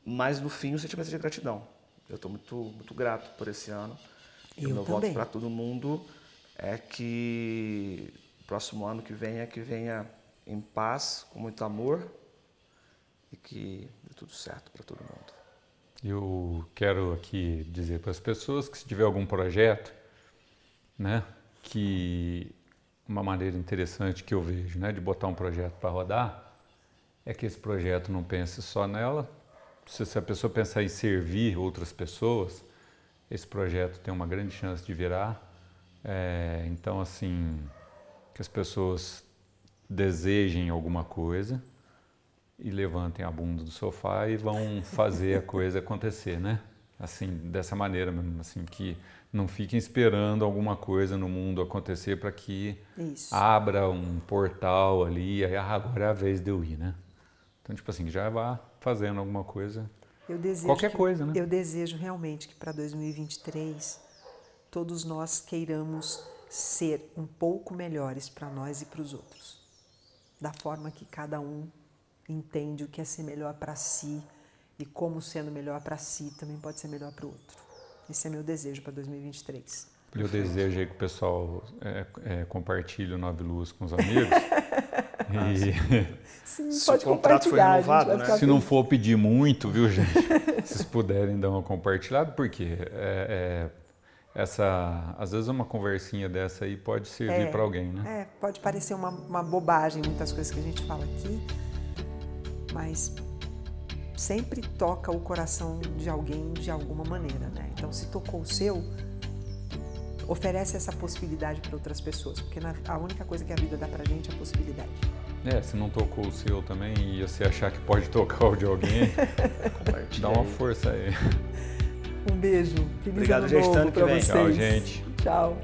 mas no fim o sentimento é de gratidão. Eu estou muito, muito grato por esse ano. Eu e meu também. voto para todo mundo é que o próximo ano que venha, que venha em paz, com muito amor e que dê tudo certo para todo mundo. Eu quero aqui dizer para as pessoas que se tiver algum projeto, né, que uma maneira interessante que eu vejo, né, de botar um projeto para rodar, é que esse projeto não pense só nela. Se, a pessoa pensar em servir outras pessoas, esse projeto tem uma grande chance de virar. É, então, assim, que as pessoas desejem alguma coisa e levantem a bunda do sofá e vão fazer a coisa acontecer, né? Assim, dessa maneira mesmo, assim, que não fiquem esperando alguma coisa no mundo acontecer para que Isso. abra um portal ali aí, ah, agora é a vez de eu ir, né? Então, tipo assim, já vá fazendo alguma coisa. Qualquer que- coisa, né? Eu desejo realmente que para 2023 todos nós queiramos ser um pouco melhores para nós e para os outros. Da forma que cada um entende o que é ser melhor para si e como sendo melhor para si também pode ser melhor para o outro. Esse é meu desejo para 2023. Eu desejo aí que o pessoal é, é, compartilhe o Nove Luz com os amigos. [LAUGHS] e Sim, [LAUGHS] Se pode o contrato gente renovado, né? se não for pedir muito, viu, gente? [LAUGHS] Vocês puderem dar uma compartilhada, porque é, é, essa, às vezes uma conversinha dessa aí pode servir É. para alguém, né? É, pode parecer uma, uma bobagem muitas coisas que a gente fala aqui, mas sempre toca o coração de alguém de alguma maneira, né? Então, se tocou o seu, oferece essa possibilidade para outras pessoas, porque na- a única coisa que a vida dá pra gente é a possibilidade. É, se não tocou o seu também e você achar que pode tocar o de alguém, [LAUGHS] dá uma força aí. Um beijo. Feliz Obrigado, ano gente. novo Ano que pra vem. vocês. Tchau, gente. Tchau.